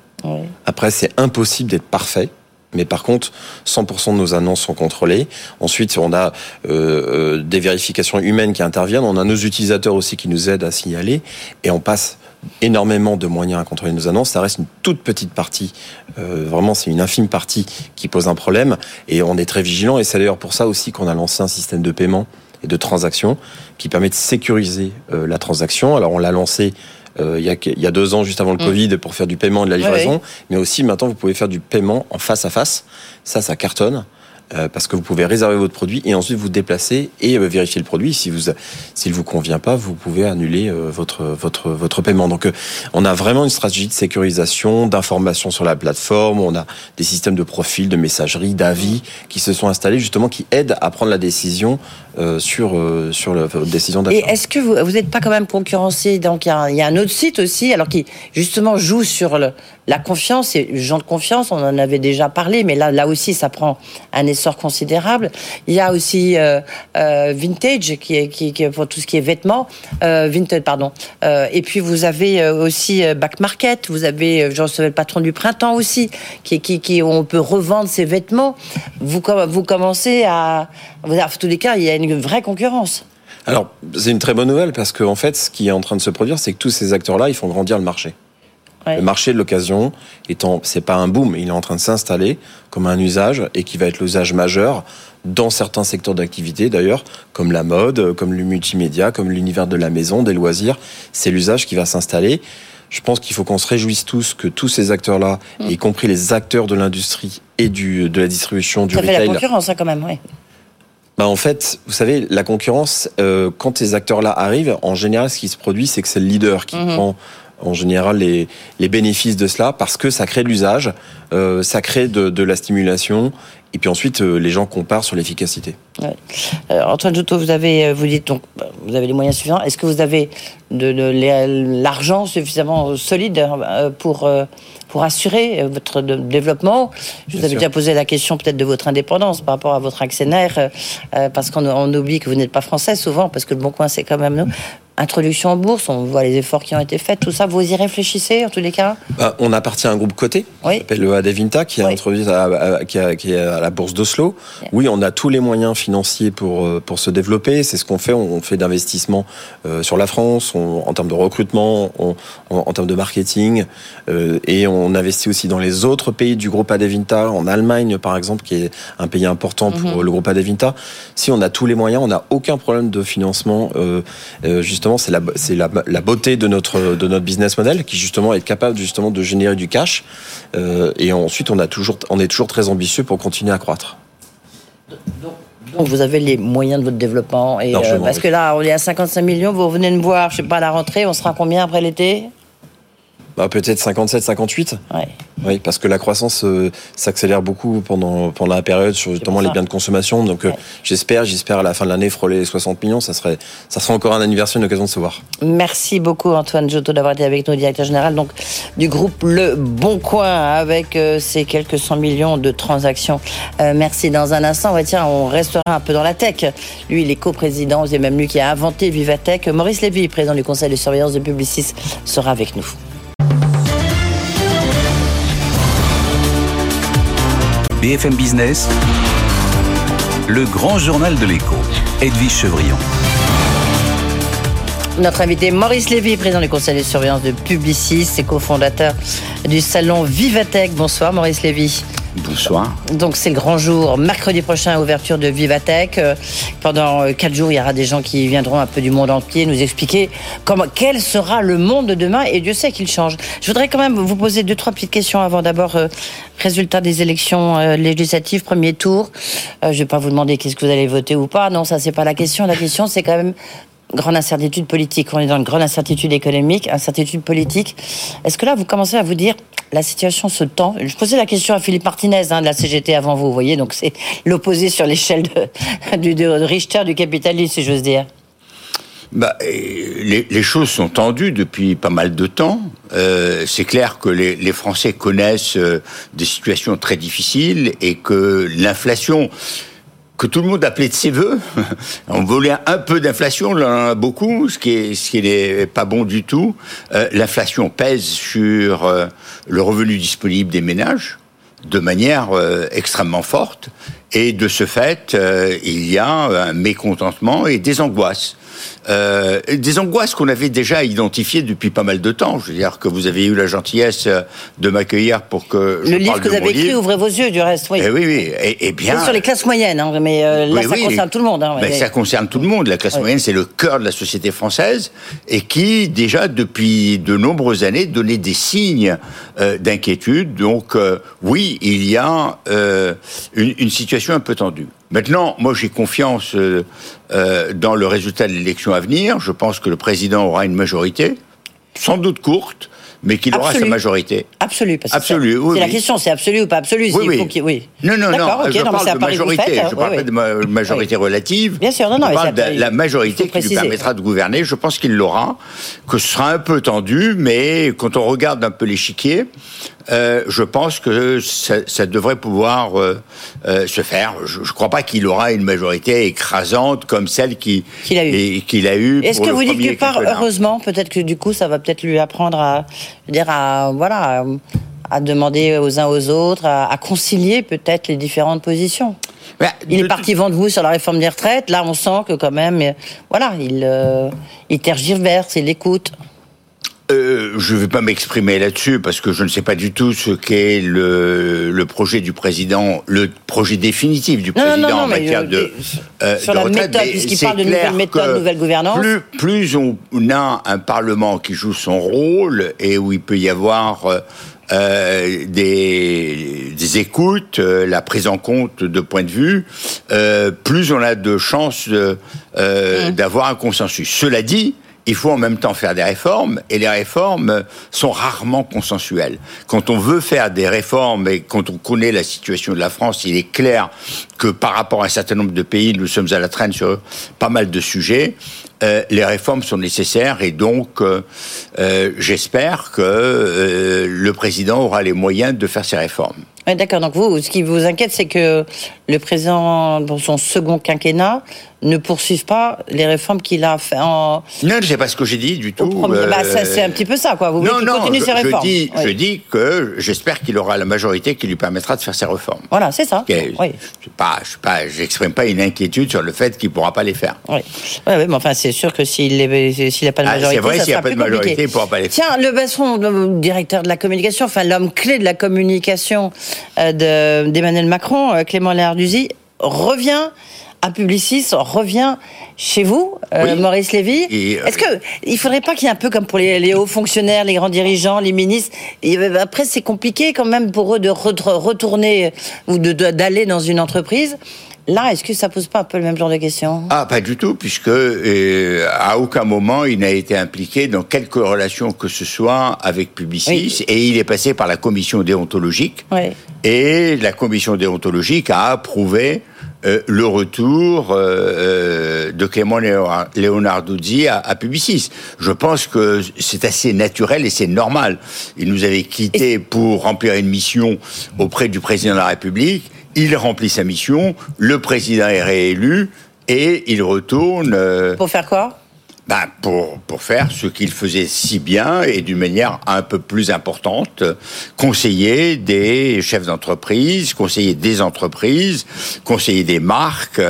Après, c'est impossible d'être parfait. Mais par contre, 100% de nos annonces sont contrôlées. Ensuite, on a euh, des vérifications humaines qui interviennent. On a nos utilisateurs aussi qui nous aident à signaler. Et on passe énormément de moyens à contrôler nos annonces. Ça reste une toute petite partie. Euh, vraiment, c'est une infime partie qui pose un problème. Et on est très vigilant. Et c'est d'ailleurs pour ça aussi qu'on a lancé un système de paiement et de transaction qui permet de sécuriser euh, la transaction. Alors, on l'a lancé il, y a, il y a deux ans, juste avant le
Mm.
Covid, pour faire du paiement et de la livraison.
ouais.
Mais aussi, maintenant, vous pouvez faire du paiement en face à face. Ça, ça cartonne. euh, parce que vous pouvez réserver votre produit et ensuite vous déplacer et euh, vérifier le produit. Si vous, s'il vous convient pas, vous pouvez annuler euh, votre votre votre paiement. Donc, euh, on a vraiment une stratégie de sécurisation, d'information sur la plateforme. On a des systèmes de profil, de messagerie, d'avis qui se sont installés justement, qui aident à prendre la décision euh, sur euh, sur la décision
Et
d'achat.
est-ce que vous n'êtes pas quand même concurrencé Donc il y, a, il y a un autre site aussi, alors qui justement joue sur le- la confiance et les gens de confiance. On en avait déjà parlé, mais là là aussi ça prend un essor considérable. Il y a aussi euh, euh, Vintage qui est qui, qui est pour tout ce qui est vêtements, Vintage pardon. Et puis vous avez aussi Back Market. Vous avez je recevais le patron du printemps aussi, qui qui qui on peut revendre ses vêtements. Vous vous commencez à en tous les cas il y a une vraie concurrence.
Alors, c'est une très bonne nouvelle parce qu'en fait, ce qui est en train de se produire, c'est que tous ces acteurs-là, ils font grandir le marché.
Ouais.
Le marché de l'occasion c'est pas un boom, il est en train de s'installer comme un usage et qui va être l'usage majeur dans certains secteurs d'activité d'ailleurs, comme la mode, comme le multimédia, comme l'univers de la maison, des loisirs. C'est l'usage qui va s'installer. Je pense qu'il faut qu'on se réjouisse tous que tous ces acteurs-là,
Mm.
y compris les acteurs de l'industrie et du, de la distribution, du
Ça fait la
retail,
concurrence hein, quand même, oui.
Bah en fait, vous savez, la concurrence, euh, quand ces acteurs-là arrivent, en général, ce qui se produit, c'est que c'est le leader qui
Mhm.
prend en général les, les bénéfices de cela parce que ça crée de l'usage, euh, ça crée de, de la stimulation, et puis ensuite euh, les gens comparent sur l'efficacité.
Euh, Antoine Joutot, vous avez, vous dites donc, bah, vous avez les moyens suffisants. Est-ce que vous avez de, de- l'argent suffisamment solide pour pour assurer votre développement? Je vous avais
sûr.
déjà posé la question peut-être de votre indépendance par rapport à votre actionnaire, euh, parce qu'on on oublie que vous n'êtes pas français souvent, parce que le Bon Coin c'est quand même nous. Introduction en bourse, on voit les efforts qui ont été faits, tout ça. Vous y réfléchissez en tous les cas?
Bah, on appartient à un groupe coté, qui
Oui.
s'appelle le Adevinta, qui est
Oui.
introduit à, à- qui, a- qui est à la bourse d'Oslo.
Bien.
Oui, on a tous les moyens financiers pour euh, pour se développer. C'est ce qu'on fait. On fait d'investissements euh, sur la France, on- en termes de recrutement, on- en, en termes de marketing, euh, et on investit aussi dans les autres pays du groupe Adevinta, en Allemagne par exemple, qui est un pays important pour
Mhm.
le groupe Adevinta. Si on a tous les moyens, on n'a aucun problème de financement. Euh, euh, justement, c'est la c'est la, la beauté de notre de notre business model qui justement est capable justement de générer du cash. Euh, et ensuite, on a toujours on est toujours très ambitieux pour continuer à croître.
Donc vous avez les moyens de votre développement. Et,
Largement,
parce
oui.
que là, on est à 55 millions, vous revenez me voir, je sais pas, à la rentrée, on sera combien après l'été?
Bah, peut-être 57, 58.
Ouais.
Oui, parce que la croissance euh, s'accélère beaucoup pendant pendant la période sur justement les biens de consommation. Donc, euh, j'espère, j'espère à la fin de l'année frôler les 60 millions. Ça serait ça sera encore un anniversaire, une occasion de se voir.
Merci beaucoup Antoine Giotto d'avoir été avec nous, directeur général donc, du groupe Le Bon Coin avec euh, ces quelques 100 millions de transactions. Euh, merci. Dans un instant, tiens, on restera un peu dans la tech. Lui, il est coprésident, c'est même lui qui a inventé Vivatech. Maurice Lévy, président du conseil de surveillance de Publicis, sera avec nous.
BFM Business, le grand journal de l'écho, Edwige Chevrillon.
Notre invité Maurice Lévy, président du conseil de surveillance de Publicis et cofondateur du salon Vivatech. Bonsoir Maurice Lévy.
Bonsoir.
Donc c'est le grand jour, mercredi prochain, ouverture de Vivatech. Euh, Pendant euh, quatre jours, il y aura des gens qui viendront un peu du monde entier nous expliquer comment, quel sera le monde de demain. Et Dieu sait qu'il change. Je voudrais quand même vous poser deux, trois petites questions avant d'abord. euh, résultat des élections législatives, premier tour. Je vais pas vous demander qu'est-ce que vous allez voter ou pas. Non, ça c'est pas la question. La question c'est quand même grande incertitude politique. On est dans une grande incertitude économique, incertitude politique. Est-ce que là, vous commencez à vous dire, la situation se tend? Je posais la question à Philippe Martinez hein, de la CGT avant vous, vous voyez, donc c'est l'opposé sur l'échelle de, du- de Richter du capitalisme, si j'ose dire.
Bah, les, choses sont tendues depuis pas mal de temps. Euh, c'est clair que les, les Français connaissent euh, des situations très difficiles et que l'inflation que tout le monde appelait de ses voeux, on voulait un peu d'inflation, on en a beaucoup, ce qui est, ce qui n'est pas bon du tout. Euh, l'inflation pèse sur euh, le revenu disponible des ménages de manière euh, extrêmement forte. Et de ce fait, il y a un mécontentement et des angoisses. Euh, des angoisses qu'on avait déjà identifiées depuis pas mal de temps. Je veux dire que vous avez eu la gentillesse de m'accueillir pour que je
Le livre
parle
que vous avez écrit,
livre.
ouvrez vos yeux, du reste, oui.
Eh oui, oui. Et, et bien.
C'est sur les classes moyennes, hein, mais euh, là,
Oui,
ça
oui.
concerne tout le monde. Hein,
Ben. Ça concerne tout le monde. La classe moyenne, c'est le cœur de la société française et qui, déjà depuis de nombreuses années, donnait des signes euh, d'inquiétude. Donc, euh, oui, il y a euh, une, une situation un peu tendue. Maintenant, moi, j'ai confiance euh, euh, dans le résultat de l'élection Je pense que le président aura une majorité, sans doute courte, mais qu'il aura sa
Absolue.
majorité.
Absolu, parce que
Absolu,
c'est
oui,
c'est la question, c'est absolu ou pas absolu
Oui, oui.
faut qu'il- oui.
Non, non, non.
D'accord, ok,
je
non,
parle de majorité.
faites,
je parle pas de ma- majorité relative.
Bien sûr, non, non,
Je parle de la majorité qui lui permettra de gouverner. Je pense qu'il l'aura. Que ce sera un peu tendu, mais quand on regarde un peu l'échiquier, euh, je pense que ça, ça devrait pouvoir euh, euh, se faire. Je ne crois pas qu'il aura une majorité écrasante comme celle qui-
Qu'il a eue.
et- qu'il a eue.
Est-ce que vous dites que par heureusement, peut-être que du coup, ça va peut-être lui apprendre à, je veux dire, à voilà, à, demander aux uns aux autres, à, à concilier peut-être les différentes positions.
Bah,
Il est parti vent debout sur la réforme des retraites. Là, on sent que quand même, voilà, il, euh, il tergiverse, il écoute.
Euh, je ne vais pas m'exprimer là-dessus parce que je ne sais pas du tout ce qu'est le, le projet du président, le projet définitif du
Non, non,
président
non,
en
mais,
matière
euh,
de,
euh, sur
de
la
retraite.
méthode,
Mais
puisqu'il parle de nouvelle méthode, nouvelle gouvernance.
Plus, plus on a un Parlement qui joue son rôle et où il peut y avoir euh, des, des écoutes, la prise en compte de points de vue, plus on a de chances euh, d'avoir un consensus. Cela dit, il faut en même temps faire des réformes, et les réformes sont rarement consensuelles. Quand on veut faire des réformes et quand on connaît la situation de la France, il est clair que par rapport à un certain nombre de pays, nous sommes à la traîne sur pas mal de sujets. Euh, les réformes sont nécessaires et donc euh, euh, j'espère que le président aura les moyens de faire ces réformes.
Ouais, D'accord. Donc vous, ce qui vous inquiète, c'est que le président, dans son second quinquennat, ne poursuive pas les réformes qu'il a fait en.
Non, c'est pas ce que j'ai dit du tout.
premier-
euh,
bah, c'est un petit peu ça, quoi. Vous voulez
non,
qu'il
non,
continue
je,
ses
je
réformes.
dis,
Oui.
je dis que j'espère qu'il aura la majorité qui lui permettra de faire ses réformes.
Voilà, c'est ça. Oui.
je pas, je pas, j'exprime pas une inquiétude sur le fait qu'il pourra pas les faire.
Oui, mais enfin, c'est sûr que s'il n'a pas de
Ah,
majorité,
c'est vrai,
ça
s'il y a
sera
pas de
plus compliqué.
majorité, il pourra pas les faire.
Tiens, le Besson, le directeur de la communication, enfin l'homme clé de la communication euh, de- d'Emmanuel Macron, euh, Clément Léarduzzi, revient à Publicis, revient chez vous, euh,
Oui.
Maurice Lévy.
Euh,
Est-ce que il faudrait pas qu'il y ait un peu comme pour les, les hauts fonctionnaires, les grands dirigeants, les ministres et, euh, Après, c'est compliqué quand même pour eux de re- retourner ou d'aller dans une entreprise. Là, est-ce que ça pose pas un peu le même genre de questions
Ah, pas du tout, puisque euh, à aucun moment il n'a été impliqué dans quelque relation que ce soit avec Publicis,
Oui.
et il est passé par la commission déontologique.
Oui.
Et la commission déontologique a approuvé euh, le retour euh, euh, de Clément Leonarduzzi à, à Publicis. Je pense que c'est assez naturel et c'est normal. Il nous avait quittés pour remplir une mission auprès du président de la République. Il remplit sa mission, le président est réélu et il retourne euh,
Pour faire quoi?
Ben, pour, pour faire ce qu'il faisait si bien et d'une manière un peu plus importante, conseiller des chefs d'entreprise, conseiller des entreprises, conseiller des marques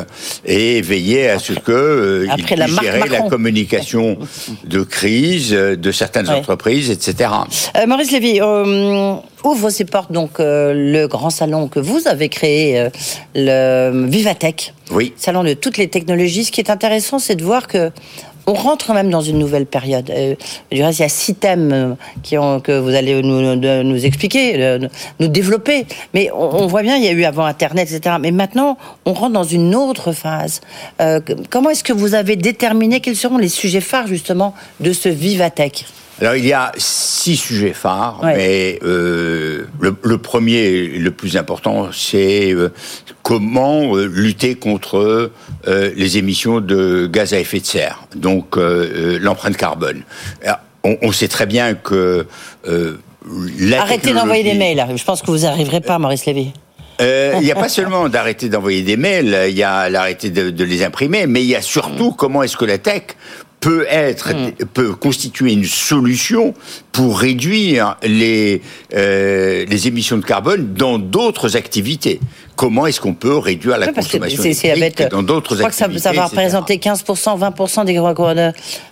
et veiller à ce que euh, il
Après la
puisse
marque
la communication de crise euh, de certaines
Ouais.
entreprises, etc.
Euh, Maurice Lévy, euh, ouvre ses portes donc le grand salon que vous avez créé, le Vivatech,
Oui.
salon de toutes les technologies. Ce qui est intéressant, c'est de voir que on rentre quand même dans une nouvelle période. Euh, du reste, il y a six thèmes euh, que vous allez nous, expliquer, nous développer. Mais on, voit bien, il y a eu avant Internet, etc. Mais maintenant, on rentre dans une autre phase. Euh, comment est-ce que vous avez déterminé quels seront les sujets phares justement de ce Vivatech?
Alors il y a six sujets phares,
Ouais.
mais euh, le, le premier, et le plus important, c'est euh, comment euh, lutter contre les émissions de gaz à effet de serre, donc l'empreinte carbone. Alors, on, on sait très bien que la
Arrêtez d'envoyer des mails. Je pense que vous n'arriverez pas, Maurice Lévy.
euh, Il n'y a pas seulement d'arrêter d'envoyer des mails, il y a l'arrêter de, de les imprimer, mais il y a surtout comment est-ce que la tech peut être,
Hmm.
peut constituer une solution pour réduire les, euh, les émissions de carbone dans d'autres activités. Comment est-ce qu'on peut réduire la
Oui,
consommation dans d'autres
Je crois que ça,
activités
ça va
etc.
représenter 15%, 20% des de,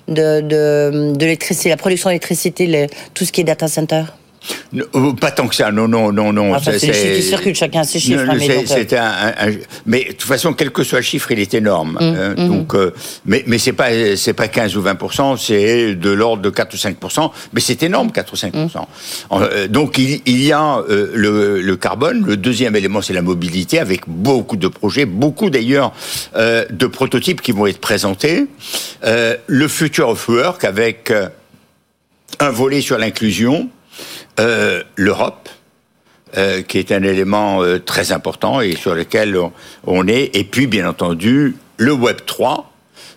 de, de, de l'électricité, la production d'électricité, le- tout ce qui est data center.
Euh, Pas tant que ça, non, non, non, non.
Ah, ça, c'est les chiffres qui circulent, chacun ses chiffres,
Non,
hein, mais
c'est-
donc, euh,
un, un- un- mais de toute façon, quel que soit le chiffre, il est énorme.
Hum,
hein. donc, euh, mais mais c'est pas c'est pas 15 ou 20% c'est de l'ordre de 4 ou 5% mais c'est énorme, 4 ou 5%
Hum.
Euh, Donc, il, il y a euh, le, le carbone. Le deuxième élément, c'est la mobilité, avec beaucoup de projets, beaucoup d'ailleurs euh, de prototypes qui vont être présentés. Euh, le future of work avec un volet sur l'inclusion, euh, l'Europe, euh, qui est un élément euh, très important et sur lequel on, on est, et puis bien entendu le Web 3,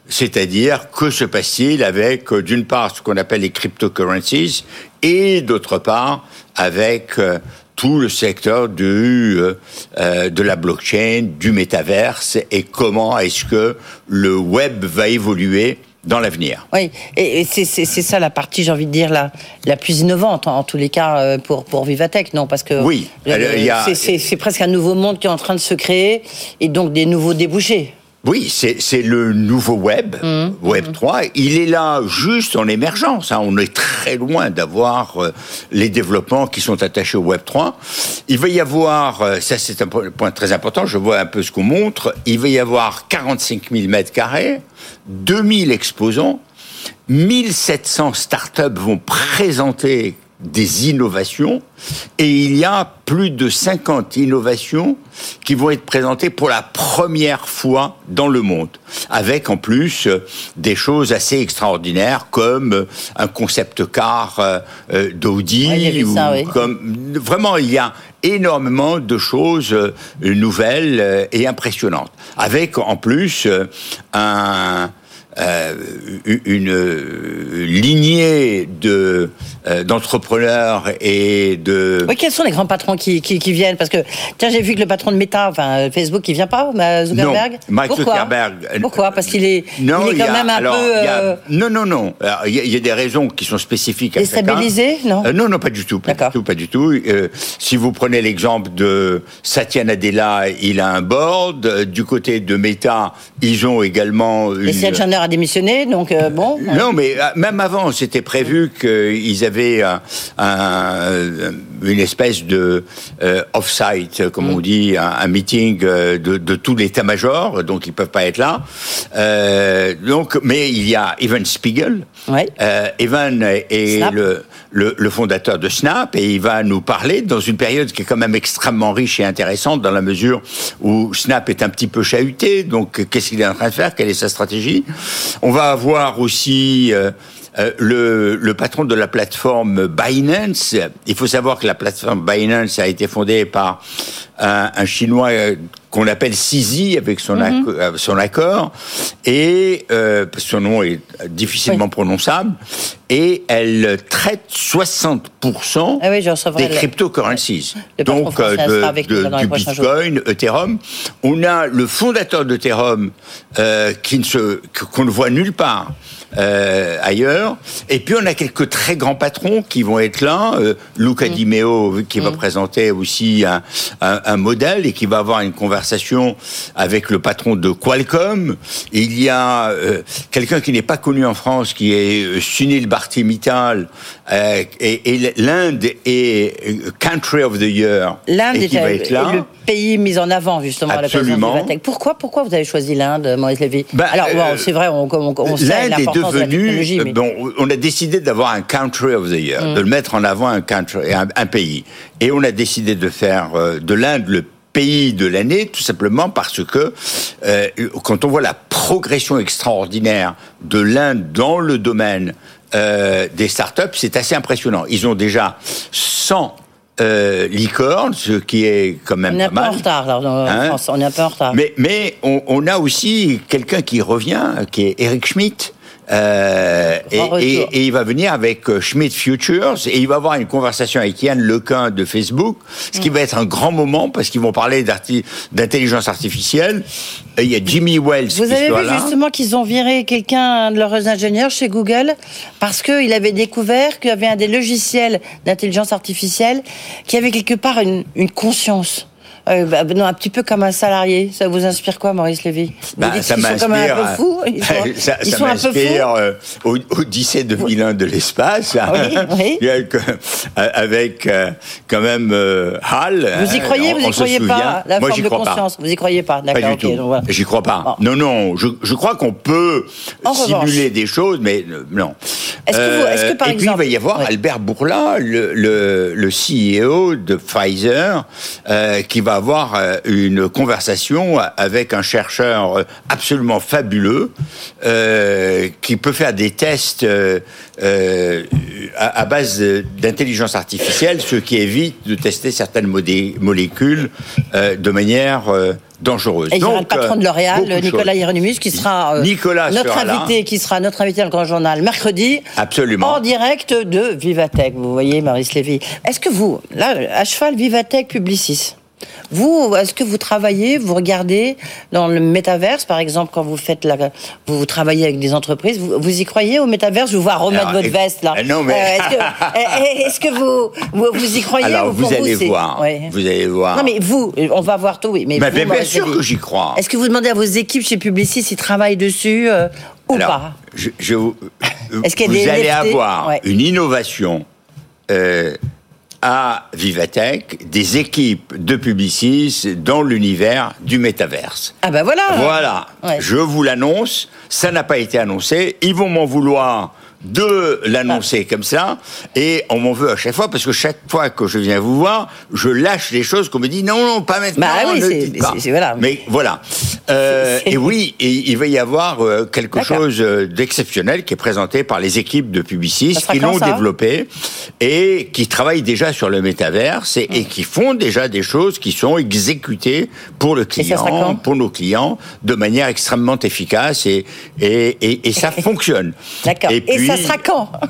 c'est-à-dire que se passe-t-il avec euh, d'une part ce qu'on appelle les cryptocurrencies et d'autre part avec euh, tout le secteur du, euh, euh, de la blockchain, du métaverse et comment est-ce que le web va évoluer dans l'avenir.
Oui, et, c'est c'est- c'est ça la partie, j'ai envie de dire, la, la plus innovante, en, en tous les cas, euh, pour, pour Vivatech, non Parce que
Oui,
euh, c'est presque un nouveau monde qui est en train de se créer, et donc des nouveaux débouchés.
Oui, c'est le nouveau web, Web 3. Il est là juste en émergence. hein. On est très loin d'avoir euh, les développements qui sont attachés au Web 3. Il va y avoir, euh, ça c'est un po- point très important, je vois un peu ce qu'on montre, il va y avoir 45 000 mètres carrés, 2000 exposants, 1700 startups vont présenter des innovations. Et il y a plus de 50 innovations qui vont être présentées pour la première fois dans le monde. Avec en plus euh, des choses assez extraordinaires comme euh, un concept car euh, d'Audi
Ouais,
ou
ça, oui.
comme vraiment il y a énormément de choses nouvelles et impressionnantes. Avec en plus un euh, une euh, lignée de euh, d'entrepreneurs et de
Oui, quels sont les grands patrons qui, qui, qui viennent? Parce que, tiens, j'ai vu que le patron de Meta, enfin Facebook, il vient pas, Zuckerberg?
Non, Mark
Pourquoi?
Zuckerberg.
Pourquoi? Parce qu'il est,
Non,
il est quand
a-
même un
alors,
peu
a- non, non, non. Il y, a- il y a des raisons qui sont spécifiques à
déstabilisé, non
Non, non, pas du tout, pas
D'accord.
du tout, pas du tout. Si vous prenez l'exemple de Satya Nadella, il a un board. Du côté de Meta, ils ont également
Et
une...
Chandler a démissionné, donc euh, bon.
Non, mais euh, même avant, c'était prévu qu'ils avaient un, un- une espèce de euh, off-site, comme
Mm.
on dit, un, un meeting euh, de, de tout l'état-major, donc ils peuvent pas être là. Euh, donc, mais il y a Evan Spiegel.
Ouais.
Euh, Evan est le, le fondateur de Snap et il va nous parler dans une période qui est quand même extrêmement riche et intéressante dans la mesure où Snap est un petit peu chahuté. Donc, qu'est-ce qu'il est en train de faire Quelle est sa stratégie? On va avoir aussi euh, euh, le, le patron de la plateforme Binance. Il faut savoir que la plateforme Binance a été fondée par un, un Chinois euh, qu'on appelle Sisi avec son, acco- euh, son accord et euh, son nom est difficilement
Oui.
prononçable et elle traite 60%
Ah oui,
des cryptocurrencies.
Le
Donc euh, de, de- du
jours.
Bitcoin, Ethereum. On a le fondateur d'Ethereum euh, qui ne se qu'on ne voit nulle part. euh, ailleurs. Et puis on a quelques très grands patrons qui vont être là. Euh, Luca
Mm.
Di Meo qui va présenter aussi un, un, un modèle et qui va avoir une conversation avec le patron de Qualcomm. Il y a euh, quelqu'un qui n'est pas connu en France qui est euh, Sunil Bharti Mittal euh, et, et l'Inde est euh, Country of the Year.
L'Inde est, est le pays mis en avant justement à l'occasion de
Absolument.
Vivatech. Pourquoi, pourquoi vous avez choisi l'Inde, Maurice Lévy?
Bah,
Alors, bon, c'est vrai, on, on, on sait
L'Inde est
l'importance de la
devenue.
technologie, mais...
Bon, on a décidé d'avoir un country of the year,
Mm.
de le mettre en avant un country, un, un pays, et on a décidé de faire de l'Inde le pays de l'année, tout simplement parce que euh, quand on voit la progression extraordinaire de l'Inde dans le domaine euh, des startups, c'est assez impressionnant. Ils ont déjà 100 euh, licornes, ce qui est quand même
on est un
pas
peu en retard, là, en
Hein
France. On est un peu en retard.
Mais, mais on, on a aussi quelqu'un qui revient, qui est Eric Schmidt, Euh, et, il va venir avec euh, Schmidt Futures et il va avoir une conversation avec Yann Lequin de Facebook, ce
Mm.
qui va être un grand moment parce qu'ils vont parler d'intelligence artificielle. Et il y a Jimmy Wells
Vous
qui
avez vu
là.
justement qu'ils ont viré quelqu'un, un de leurs ingénieurs chez Google, parce qu'il avait découvert qu'il y avait un des logiciels d'intelligence artificielle qui avait quelque part une, une conscience. Euh, bah, non, un petit peu comme un salarié. Ça vous inspire quoi, Maurice Lévy Vous
Bah,
dites
ça
comme un
m'inspire.
peu fous Ils sont,
ça
ils
ça
sont un peu
m'inspire euh, au- Odyssée 2001 de l'espace.
Oui, oui.
Avec, euh, avec euh, quand même euh, Hal.
Vous y
hein,
croyez,
on-
vous y croyez pas La
Moi,
forme de
crois pas.
conscience. Vous y croyez pas
Pas
D'accord,
tout.
voilà.
J'y crois pas.
Bon.
Non, non. Je, je crois qu'on peut
En
simuler
revanche.
des choses, mais non.
Est-ce que vous- est-ce que, par
et puis il va
exemple-
y avoir
Ouais.
Albert Bourla, le, le, le CEO de Pfizer, qui va avoir euh, une conversation avec un chercheur absolument fabuleux, euh, qui peut faire des tests euh, euh, à, à base d'intelligence artificielle, ce qui évite de tester certaines modé- molécules de manière dangereuse.
Et il y aura le patron de L'Oréal, Nicolas. Hieronymus, qui sera euh,
Nicolas
notre
là.
invité, qui sera notre invité dans le Grand Journal mercredi.
Absolument.
En direct de Vivatech, vous voyez, Maurice Lévy. Est-ce que vous, là, à cheval, Vivatech, Publicis, vous, est-ce que vous travaillez, vous regardez dans le métaverse, par exemple, quand vous faites la, vous, vous travaillez avec des entreprises, vous, vous y croyez au métaverse? Je vous vois remettre
Alors,
votre veste là.
Euh, non, mais-
Euh, est-ce que, eh, que vous, vous, vous y croyez
Alors,
ou
vous allez voir. Vous allez voir.
Non mais vous, on va voir tout, oui. Mais
Mais
vous,
bien, sûr que j'y crois.
Est-ce que vous demandez à vos équipes chez Publicis s'ils travaillent dessus euh, ou
Alors,
pas?
je, je vous, vous allez avoir
Ouais.
une innovation euh, à Vivatech, des équipes de Publicis dans l'univers du métaverse.
Ah ben voilà.
Voilà,
Ouais.
je vous l'annonce, ça n'a pas été annoncé, ils vont m'en vouloir de l'annoncer comme ça, et on m'en veut à chaque fois, parce que chaque fois que je viens vous voir, je lâche des choses qu'on me dit, non, non, pas maintenant,
Bah oui,
ne
voilà.
Mais voilà. Euh, et oui, et il va y avoir euh, quelque chose euh, d'exceptionnel qui est présenté par les équipes de Publicis, qui l'ont développé, et qui travaillent déjà sur le métaverse, et, et qui font déjà des choses qui sont exécutées pour le client, pour nos clients, de manière extrêmement efficace, et, et, et, et ça fonctionne.
D'accord. Et,
puis-
ça sera quand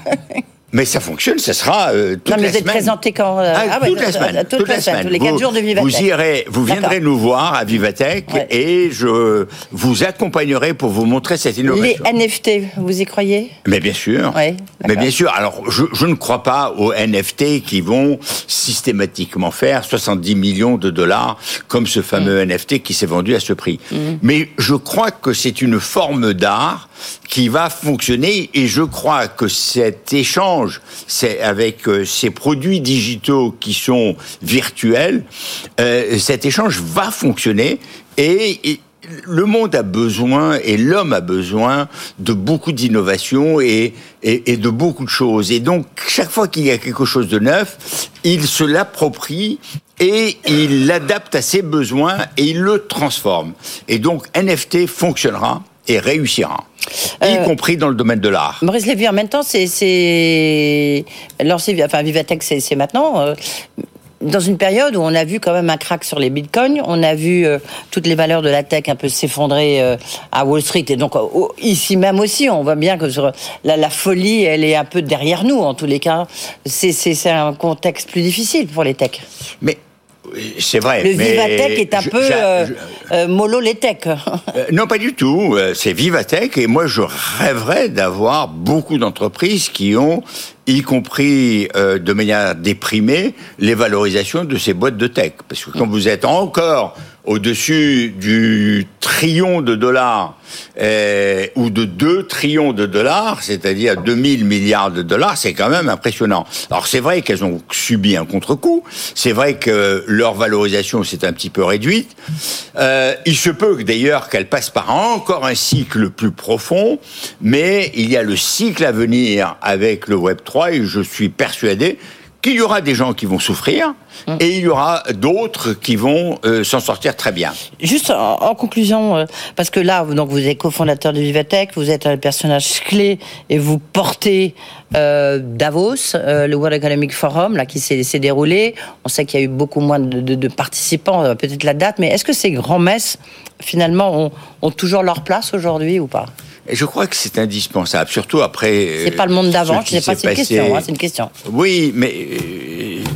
Mais ça fonctionne, ça sera euh, toute
Non, mais
la
vous êtes présenté quand euh,
Ah,
ouais,
toute la
euh,
semaine,
toute, la semaine, tous les quatre
Vous-
jours de Vivatech.
Vous irez, vous viendrez nous voir à Vivatech
Ouais.
et je vous accompagnerai pour vous montrer cette
Les
innovation.
NFT, vous y croyez?
Mais bien sûr.
Ouais,
Mais bien sûr. Alors, je, je ne crois pas aux NFT qui vont systématiquement faire 70 millions de dollars comme ce fameux
Mm.
NFT qui s'est vendu à ce prix. Mais je crois que c'est une forme d'art qui va fonctionner et je crois que cet échange c'est avec euh, ces produits digitaux qui sont virtuels, euh, cet échange va fonctionner et- le monde a besoin et l'homme a besoin de beaucoup d'innovation et de beaucoup de choses. Et donc, chaque fois qu'il y a quelque chose de neuf, il se l'approprie et il l'adapte à ses besoins et il le transforme. Et donc, NFT fonctionnera et réussira, y
Euh,
compris dans le domaine de l'art.
Maurice Lévy, en même temps, c'est, enfin, Vivatech, c'est, maintenant. euh, dans une période où on a vu quand même un crack sur les bitcoins, on a vu euh, toutes les valeurs de la tech un peu s'effondrer euh, à Wall Street et donc ici même aussi, on voit bien que sur la, la folie, elle est un peu derrière nous en tous les cas. C'est, un contexte plus difficile pour les techs.
Mais c'est vrai.
Le
mais
Vivatech est un
je-
peu euh, euh, mollo les techs.
Euh, non, pas du tout. C'est Vivatech et moi je rêverais d'avoir beaucoup d'entreprises qui ont, y compris euh, de manière déprimée, les valorisations de ces boîtes de tech. Parce que quand vous êtes encore au-dessus du trillion de dollars euh, ou de 2 trillions de dollars, c'est-à-dire 2000 milliards de dollars, c'est quand même impressionnant. Alors c'est vrai qu'elles ont subi un contre-coup, c'est vrai que leur valorisation s'est un petit peu réduite. Euh, il se peut d'ailleurs qu'elles passent par encore un cycle plus profond, mais il y a le cycle à venir avec le Web 3 et je suis persuadé qu'il y aura des gens qui vont souffrir et il y aura d'autres qui vont euh, s'en sortir très bien.
Juste en, en conclusion, euh, parce que là, vous- donc vous êtes cofondateur de Vivatech, vous êtes un personnage clé et vous portez euh, Davos, le World Economic Forum, là qui s'est déroulé. On sait qu'il y a eu beaucoup moins de, de- de participants, peut-être la date, mais est-ce que ces grands messes finalement ont, ont toujours leur place aujourd'hui ou pas?
Et je crois que c'est indispensable, surtout après.
C'est pas le monde d'avant, je sais pas, c'est une question, hein, c'est une question.
Oui, mais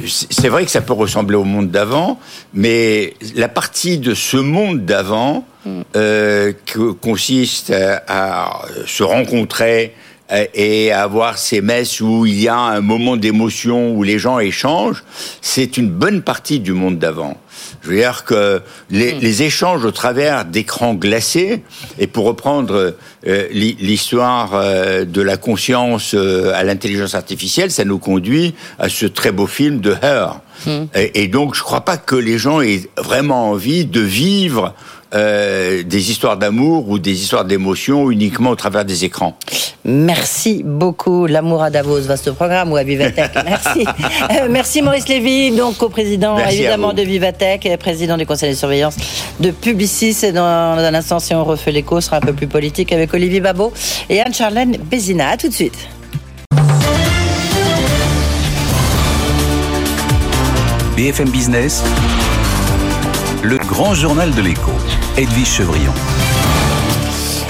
c'est vrai que ça peut ressembler au monde d'avant, mais la partie de ce monde d'avant mm. euh, consiste à, se rencontrer et avoir ces messes où il y a un moment d'émotion où les gens échangent, c'est une bonne partie du monde d'avant. Je veux dire que les, hmm. les échanges au travers d'écrans glacés, et pour reprendre euh, l'histoire euh, de la conscience euh, à l'intelligence artificielle, ça nous conduit à ce très beau film de Her. Hmm. Et, et, donc, je ne crois pas que les gens aient vraiment envie de vivre euh, des histoires d'amour ou des histoires d'émotion uniquement au travers des écrans.
Merci beaucoup. L'amour à Davos, vaste programme ou à Vivatech. Merci. Euh, merci Maurice Lévy, donc co-président évidemment de Vivatech, et président du conseil de surveillance de Publicis. Et dans un instant, si on refait l'écho, sera un peu plus politique avec Olivier Babot et Anne-Charlène Bézina. À tout de suite.
BFM Business le grand journal de l'écho. Edwige Chevrillon.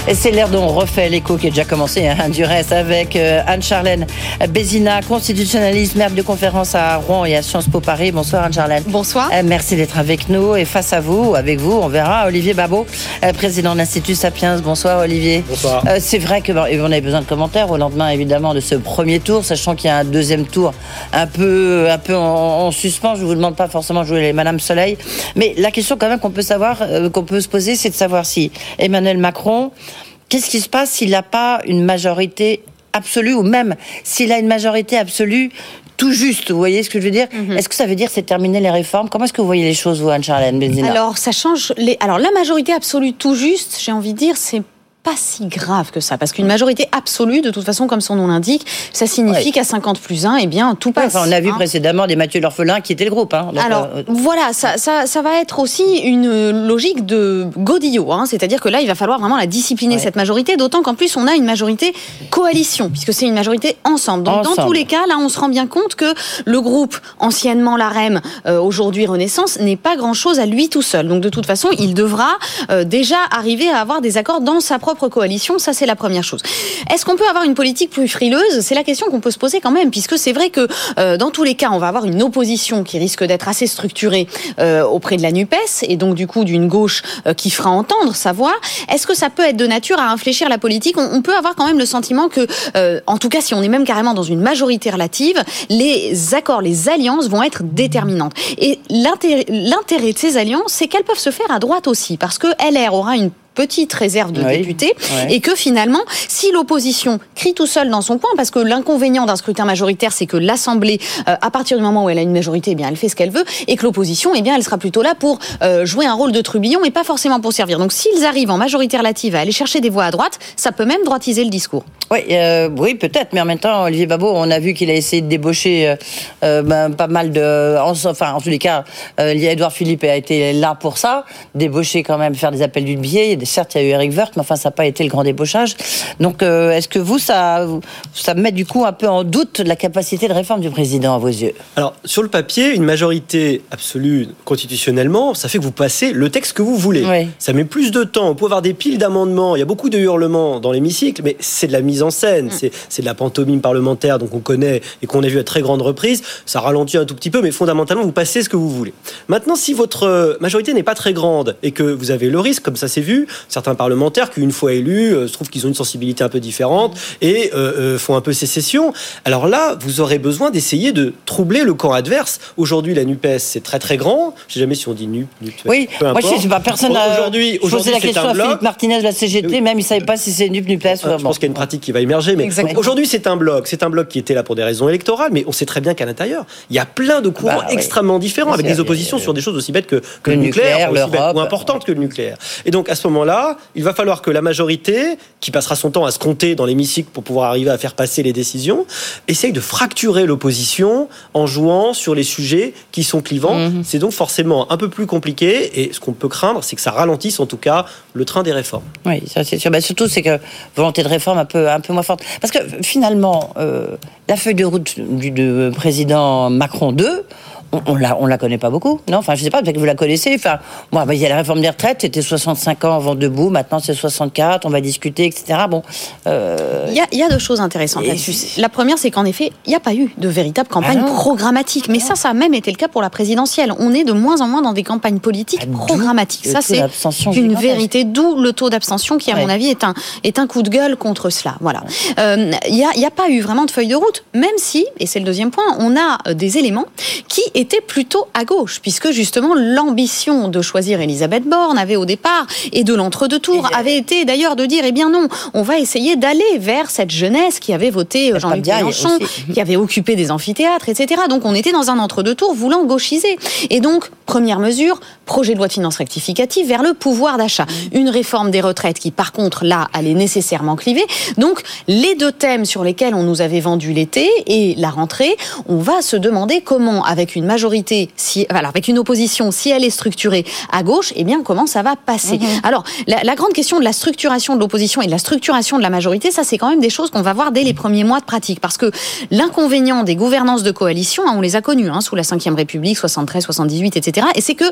Et c'est l'heure dont on refait l'écho qui est déjà commencé, hein, du reste, avec euh, Anne-Charlène Bézina, constitutionnaliste, maire de conférence à Rouen et à Sciences Po Paris. Bonsoir Anne-Charlène.
Bonsoir.
Euh, merci d'être avec nous. Et face à vous, avec vous, on verra Olivier Babot, euh, président de l'Institut Sapiens. Bonsoir Olivier.
Bonsoir.
c'est vrai que bon, on avait besoin de commentaires au lendemain, évidemment, de ce premier tour, sachant qu'il y a un deuxième tour un peu, un peu en, suspens. Je vous demande pas forcément de jouer les Madame Soleil. Mais la question quand même qu'on peut savoir, qu'on peut se poser, c'est de savoir si Emmanuel Macron Qu'est-ce qui se passe s'il n'a pas une majorité absolue, ou même s'il a une majorité absolue tout juste, vous voyez ce que je veux dire mhm. Est-ce que ça veut dire c'est terminer les réformes? Comment est-ce que vous voyez les choses, vous, Anne-Charlène
Alors, ça change. Les... Alors, la majorité absolue tout juste, j'ai envie de dire, c'est pas si grave que ça, parce qu'une majorité absolue, de toute façon, comme son nom l'indique, ça signifie qu'à 50 plus 1, eh bien, tout passe.
on a vu hein. précédemment des Mathieu l'orphelin qui était le groupe. Hein,
Alors, euh, voilà, ça, ça, ça, va être aussi une logique de Godillot, hein, c'est-à-dire que là, il va falloir vraiment la discipliner, cette majorité, d'autant qu'en plus, on a une majorité coalition, puisque c'est une majorité ensemble. Donc, dans tous les cas, là, on se rend bien compte que le groupe, anciennement l'AREM, euh, aujourd'hui Renaissance, n'est pas grand-chose à lui tout seul. Donc, de toute façon, il devra euh, déjà arriver à avoir des accords dans sa propre coalition, ça c'est la première chose. Est-ce qu'on peut avoir une politique plus frileuse? C'est la question qu'on peut se poser quand même, puisque c'est vrai que euh, dans tous les cas, on va avoir une opposition qui risque d'être assez structurée euh, auprès de la NUPES, et donc du coup d'une gauche euh, qui fera entendre sa voix. Est-ce que ça peut être de nature à infléchir la politique? On, on, peut avoir quand même le sentiment que, en tout cas si on est même carrément dans une majorité relative, les accords, les alliances vont être déterminantes. Et l'intérêt de ces alliances, c'est qu'elles peuvent se faire à droite aussi, parce que LR aura une petite réserve de députés, et que finalement, si l'opposition crie tout seul dans son coin, parce que l'inconvénient d'un scrutin majoritaire, c'est que l'Assemblée, euh, à partir du moment où elle a une majorité, eh bien, elle fait ce qu'elle veut, et que l'opposition, eh bien, elle sera plutôt là pour euh, jouer un rôle de trubillon, et pas forcément pour servir. Donc, s'ils arrivent en majorité relative à aller chercher des voix à droite, ça peut même droitiser le discours.
Oui, euh, oui, peut-être, mais en même temps, Olivier Babot, on a vu qu'il a essayé de débaucher ben, pas mal de, enfin, en tous les cas, Edouard Philippe a été là pour ça, débaucher quand même, faire des appels du biais certes, il y a eu Eric Woerth, mais enfin, ça n'a pas été le grand débauchage. Donc, euh, est-ce que vous, ça, ça met du coup un peu en doute la capacité de réforme du président à vos yeux?
Alors, sur le papier, une majorité absolue constitutionnellement, ça fait que vous passez le texte que vous voulez. Ça met plus de temps. On peut avoir des piles d'amendements. Il y a beaucoup de hurlements dans l'hémicycle, mais c'est de la mise en scène. Mm. C'est de la pantomime parlementaire, donc on connaît et qu'on a vu à très grande reprise. Ça ralentit un tout petit peu, mais fondamentalement, vous passez ce que vous voulez. Maintenant, si votre majorité n'est pas très grande et que vous avez le risque, comme ça s'est vu, certains parlementaires qui, une fois élus, euh, se trouvent qu'ils ont une sensibilité un peu différente et euh, euh, font un peu sécession. Alors là, vous aurez besoin d'essayer de troubler le camp adverse. Aujourd'hui, la NUPES, c'est très très grand. Je ne sais jamais si on dit NUP.
oui, moi je sais pas, personne n'a aujourd'hui, posé la question à Philippe Martinez de la CGT, même il ne savait pas si c'est NUP, NUPES.
Ah, je pense qu'il y a une pratique qui va émerger. Mais aujourd'hui, c'est un bloc. C'est un bloc qui était là pour des raisons électorales, mais on sait très bien qu'à l'intérieur, il y a plein de courants bah extrêmement différents, avec des oppositions sur des choses aussi bêtes que, le, nucléaire, aussi ou importantes que le nucléaire. Et donc à ce moment-là, il va falloir que la majorité, qui passera son temps à se compter dans l'hémicycle pour pouvoir arriver à faire passer les décisions, essaye de fracturer l'opposition en jouant sur les sujets qui sont clivants. Mhm. C'est donc forcément un peu plus compliqué et ce qu'on peut craindre, c'est que ça ralentisse en tout cas le train des réformes.
Oui, ça c'est sûr. Bah, surtout, c'est que volonté de réforme un peu, un peu moins forte. Parce que finalement, euh, la feuille de route du, du président Macron 2, on, la, on la connaît pas beaucoup, non? Enfin, je sais pas, peut-être que vous la connaissez. Enfin, moi, bah, il y a la réforme des retraites, c'était 65 ans avant debout, maintenant c'est 64, on va discuter, etc. Bon.
Euh, il, y a, il y, a, deux choses intéressantes là-dessus. La première, c'est qu'en effet, il n'y a pas eu de véritable campagne ah programmatique. Mais ça, ça a même été le cas pour la présidentielle. On est de moins en moins dans des campagnes politiques ah, programmatiques. Ça, c'est une vérité. D'où le taux d'abstention qui, à mon avis, est un, est un coup de gueule contre cela. Voilà. Euh, il n'y a, a pas eu vraiment de feuille de route, même si, et c'est le deuxième point, on a euh, des éléments qui était plutôt à gauche, puisque justement l'ambition de choisir Elisabeth Borne avait au départ, et de l'entre-deux tours, avait été d'ailleurs de dire, eh bien non, on va essayer d'aller vers cette jeunesse qui avait voté Jean-Luc Mélenchon, qui avait occupé des amphithéâtres, etc. Donc on était dans un entre-deux tours voulant gauchiser. Et donc, première mesure, projet de loi de finances rectificative vers le pouvoir d'achat. Une réforme des retraites qui, par contre, là, allait nécessairement cliver. Donc, les deux thèmes sur lesquels on nous avait vendu l'été et la rentrée, on va se demander comment, avec une majorité, si, voilà, avec une opposition, si elle est structurée à gauche, eh bien, comment ça va passer mmh. Alors, la, la, grande question de la structuration de l'opposition et de la structuration de la majorité, ça, c'est quand même des choses qu'on va voir dès les premiers mois de pratique. Parce que l'inconvénient des gouvernances de coalition, hein, on les a connues hein, sous la Ve République, 73, 78, etc. Et c'est que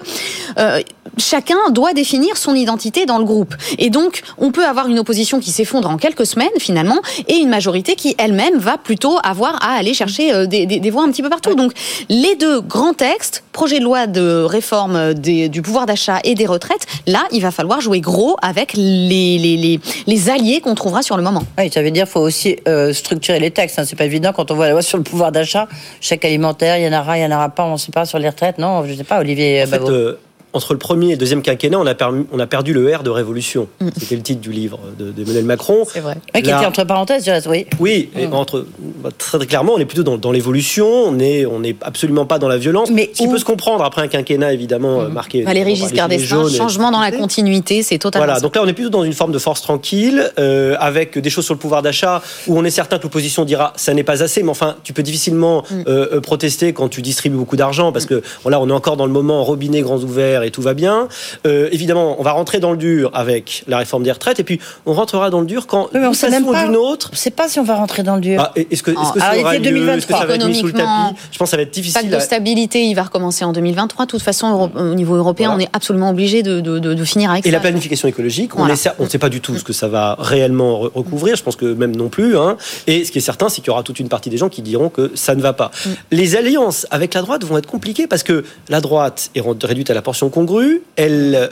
euh, chacun doit définir son identité dans le groupe. Et donc, on peut avoir une opposition qui s'effondre en quelques semaines, finalement, et une majorité qui, elle-même, va plutôt avoir à aller chercher euh, des, des, des voix un petit peu partout. Donc, les deux grands textes, projet de loi de réforme des, du pouvoir d'achat et des retraites, là, il va falloir jouer gros avec les, les, les, les alliés qu'on trouvera sur le moment.
Oui, ça veut dire qu'il faut aussi euh, structurer les textes. Hein. C'est pas évident quand on voit la loi sur le pouvoir d'achat, chèque alimentaire, il y en aura, il y en aura pas, on ne sait pas sur les retraites. Non, je ne sais pas, Olivier.
En entre le premier et le deuxième quinquennat, on a, perdu, on a perdu le R de révolution. Mm. C'était le titre du livre d'Emmanuel Macron.
C'est vrai. qui était entre parenthèses, oui.
Oui, et mm. entre, bah, très, clairement, on est plutôt dans, dans l'évolution, on n'est on est absolument pas dans la violence. Mais ce qui peut se comprendre après un quinquennat, évidemment, mm. marqué.
Valérie Giscard d'Estaing, changement dans la continuité, c'est totalement.
Voilà, donc là, on est plutôt dans une forme de force tranquille, euh, avec des choses sur le pouvoir d'achat, où on est certain que l'opposition dira ça n'est pas assez, mais enfin, tu peux difficilement euh, euh, protester quand tu distribues beaucoup d'argent, parce que là, on est encore dans le moment robinet grands ouverts et tout va bien. Euh, évidemment, on va rentrer dans le dur avec la réforme des retraites, et puis on rentrera dans le dur quand,
d'une façon
ou d'une
autre. Je ne sais pas si on va rentrer dans le dur.
Ah, est-ce que, ça aura lieu? Est-ce que ça va être mis sous le tapis? Je pense que ça va être difficile.
Pacte de stabilité, il va recommencer en 2023. De toute façon, au niveau européen, on est absolument obligé de, de, de, finir avec
et
ça.
Et la planification écologique, on ne sait pas du tout ce que ça va réellement recouvrir. Je pense que même non plus. Hein. Et ce qui est certain, c'est qu'il y aura toute une partie des gens qui diront que ça ne va pas. Mm. Les alliances avec la droite vont être compliquées parce que la droite est réduite à la portion congrue. Elle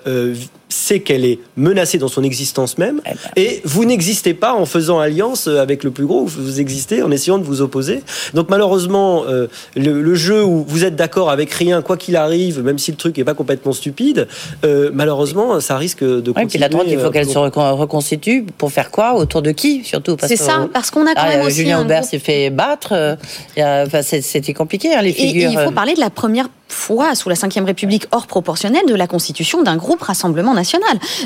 euh, sait qu'elle est menacée dans son existence même, eh ben. et vous n'existez pas en faisant alliance avec le plus gros, vous existez en essayant de vous opposer. Donc malheureusement, euh, le, jeu où vous êtes d'accord avec rien, quoi qu'il arrive, même si le truc n'est pas complètement stupide, euh, malheureusement, ça risque de
oui, Puis la droite, il faut qu'elle se reconstitue pour faire quoi? Autour de qui surtout?
C'est ça, parce qu'on a quand ah, même aussi
Julien Aubert s'est fait battre. Enfin, C'était compliqué, hein, les figures.
Et, il faut parler de la première fois sous la Ve République hors proportionnelle de la constitution d'un groupe Rassemblement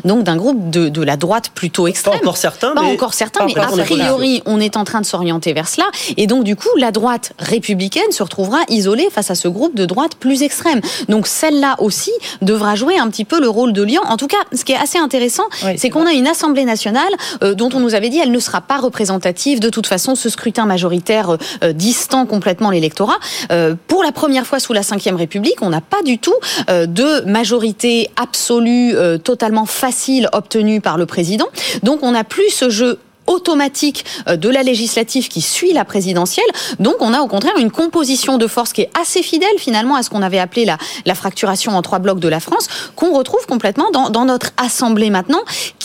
Donc d'un groupe de, de, la droite plutôt extrême.
Pas encore certains,
pas encore certains, mais a priori on est en train de s'orienter vers cela, et donc du coup la droite républicaine se retrouvera isolée face à ce groupe de droite plus extrême. Donc celle-là aussi devra jouer un petit peu le rôle de lion. En tout cas, ce qui est assez intéressant, c'est qu'on a une Assemblée nationale euh, dont on nous avait dit elle ne sera pas représentative. De toute façon, ce scrutin majoritaire euh, euh distant complètement l'électorat. Euh, pour la première fois sous la Ve République on n'a pas du tout de majorité absolue totalement facile obtenue par le président. Donc on n'a plus ce jeu automatique euh, de la législative qui suit la présidentielle. Donc on a au contraire une composition de force qui est assez fidèle finalement à ce qu'on avait appelé la, fracturation en trois blocs de la France, qu'on retrouve complètement dans, notre assemblée maintenant,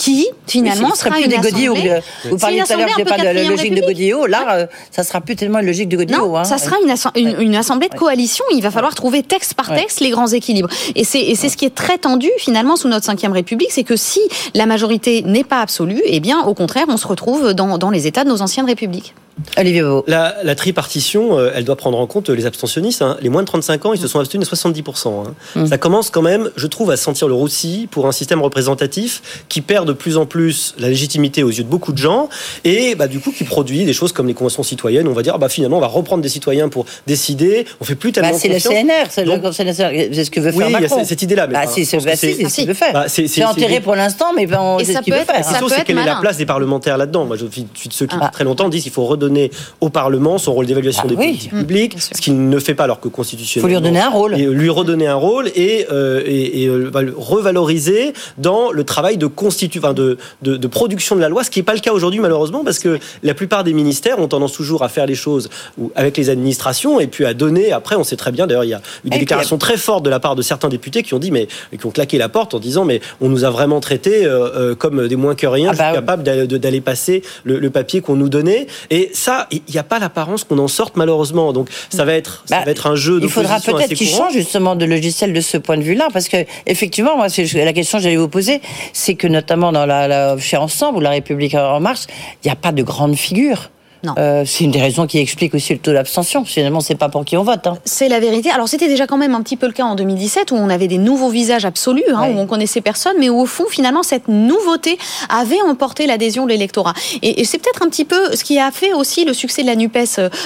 qui finalement sera une assemblée...
Vous parliez tout à l'heure, pas de la logique de Godillot. Là, euh, ça sera plus tellement une logique de Godillot.
Non,
hein.
ça sera une, une, assemblée de coalition. Il va falloir trouver texte par texte les grands équilibres. Et c'est ce qui est très tendu finalement sous notre cinquième République, c'est que si la majorité n'est pas absolue, eh bien au contraire, on se retrouve dans, dans les États de nos anciennes républiques.
Olivier
la, la, tripartition, euh, elle doit prendre en compte les abstentionnistes. Hein. Les moins de 35 ans, ils se sont abstenus à 70%. Hein. Mm. Ça commence quand même, je trouve, à sentir le roussi pour un système représentatif qui perd de plus en plus la légitimité aux yeux de beaucoup de gens et bah, du coup qui produit des choses comme les conventions citoyennes. On va dire, ah, bah, finalement, on va reprendre des citoyens pour décider. On fait plus tellement bah,
C'est le CNR, c'est le CNR. C'est ce que veut faire
oui,
Macron.
il y a cette idée-là.
Bah, c'est ce qu'il veut faire. Bah, c'est enterré pour l'instant, mais ben, c'est ce qu'il veut faire.
La question, c'est quelle est la place des parlementaires là-dedans Moi, je suis de ceux qui, ah. très longtemps, disent qu'il faut redonner redonner au Parlement son rôle d'évaluation
Ah
des
oui.
politiques
Mmh,
publiques, ce qu'il ne fait pas alors que
Il
constitutionnellement.
faut lui redonner un rôle.
Et lui redonner un rôle et, euh, et, et, euh, revaloriser dans le travail de, constitu... enfin, de, de, de production de la loi, ce qui n'est pas le cas aujourd'hui malheureusement parce que la plupart des ministères ont tendance toujours à faire les choses avec les administrations et puis à donner. Après, on sait très bien, d'ailleurs, il y a eu des
Et
déclarations très fortes de la part de certains députés qui ont dit, mais qui ont claqué la porte en disant, mais on nous a vraiment traités euh, euh, comme des moins que rien,
Ah bah
suis
oui.
capable d'aller passer le, le papier qu'on nous donnait. Et ça, il n'y a pas l'apparence qu'on en sorte malheureusement. Donc ça va être, ça
Bah,
va être un jeu
Il faudra peut-être
assez
qu'il
courant.
change justement de logiciel de ce point de vue-là, parce que effectivement, moi, c'est la question que j'allais vous poser, c'est que notamment dans la, la chez Ensemble ou la République en marche, il n'y a pas de grande figure. Euh, c'est une des raisons qui explique aussi le taux d'abstention. Finalement, c'est pas pour qui on vote. hein.
C'est la vérité. Alors c'était déjà quand même un petit peu le cas en 2017 où on avait des nouveaux visages absolus, hein,
Ouais.
où on connaissait personne, mais où au fond finalement cette nouveauté avait emporté l'adhésion de l'électorat. Et, et c'est peut-être un petit peu ce qui a fait aussi le succès de la Nupes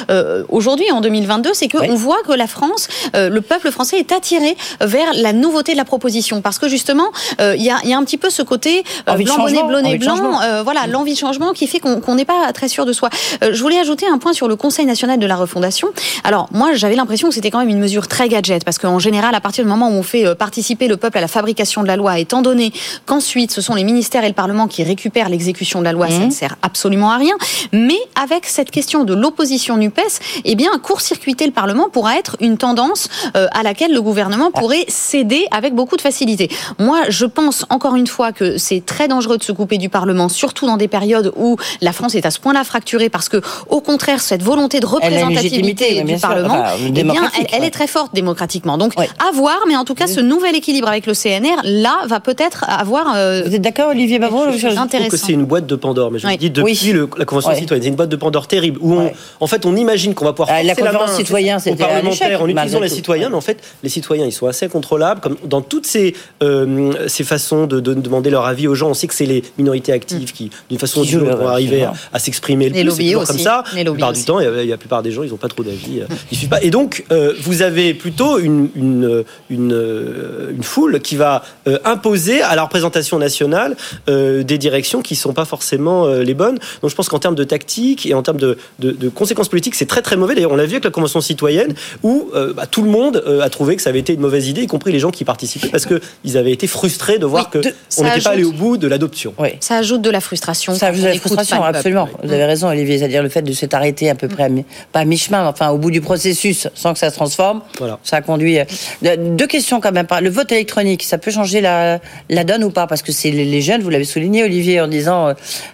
euh, aujourd'hui en 2022, c'est qu'on
Ouais.
voit que la France, euh, le peuple français est attiré vers la nouveauté de la proposition, parce que justement euh, il y, a, il y a un petit peu ce côté euh, blanc bonnet blonnet blanc, euh, voilà l'envie de changement qui fait qu'on qu'on n'est pas très sûr de soi. Euh, je voulais ajouter un point sur le Conseil national de la refondation. Alors moi j'avais l'impression que c'était quand même une mesure très gadget parce qu'en général à partir du moment où on fait euh, participer le peuple à la fabrication de la loi, étant donné qu'ensuite ce sont les ministères et le Parlement qui récupèrent l'exécution de la loi, ça ne sert absolument à rien. Mais avec cette question de l'opposition Nupes, eh bien court-circuiter le Parlement pourra être une tendance euh, à laquelle le gouvernement pourrait céder avec beaucoup de facilité. Moi je pense encore une fois que c'est très dangereux de se couper du Parlement, surtout dans des périodes où la France est à ce point-là fracturée parce que au contraire cette volonté de représentativité du
sûr.
Parlement,
Enfin,
eh bien, elle, est très forte démocratiquement. Donc
Ouais.
à voir, mais en tout cas ce nouvel équilibre avec le CNR là va peut-être avoir euh,
Vous êtes d'accord, Olivier Babron
Je trouve que
intéressant.
c'est une boîte de Pandore, mais je
Oui.
le dis depuis
Oui.
le- la Convention
Ouais.
citoyenne, c'est une boîte de Pandore terrible où on,
Ouais.
en fait, on imagine qu'on va pouvoir
Ah, la Convention citoyenne,
parlementaires
échec,
en utilisant les citoyens, mais en fait, les citoyens, ils sont assez contrôlables, comme dans toutes ces, euh, ces façons de, de demander leur avis aux gens. On sait que c'est les minorités actives qui, d'une façon ou d'une autre, vont arriver à, à s'exprimer le plus. Toujours
aussi.
comme ça. La plupart du temps, il y a- il y a la plupart des gens, ils n'ont pas trop d'avis. euh, Ils suivent pas. Et donc, euh, vous avez plutôt une, une, une, euh, une foule qui va euh, imposer à la représentation nationale euh, des directions qui sont pas forcément euh, les bonnes. Donc, je pense qu'en termes de tactique et en termes de, de, de conséquences politiques, c'est très très mauvais. D'ailleurs, on l'a vu avec la Convention citoyenne où euh, bah, tout le monde euh, a trouvé que ça avait été une mauvaise idée, y compris les gens qui participaient, parce qu'ils avaient été frustrés de voir
Oui,
que
de-
on
ça
n'était pas allé au
ajoute-
bout de l'adoption.
Oui.
Ça ajoute de la frustration.
Ça
on
avez la frustration, absolument. Vous avez raison, Olivier. C'est-à-dire le fait de s'être arrêté à peu près, à mi- pas à mi-chemin, mais enfin au bout du processus, sans que ça se transforme.
Voilà.
Ça a conduit. euh, de- Deux questions quand même. Le vote électronique, ça peut changer la, la donne ou pas? Parce que c'est les jeunes, vous l'avez souligné, Olivier, en disant, euh,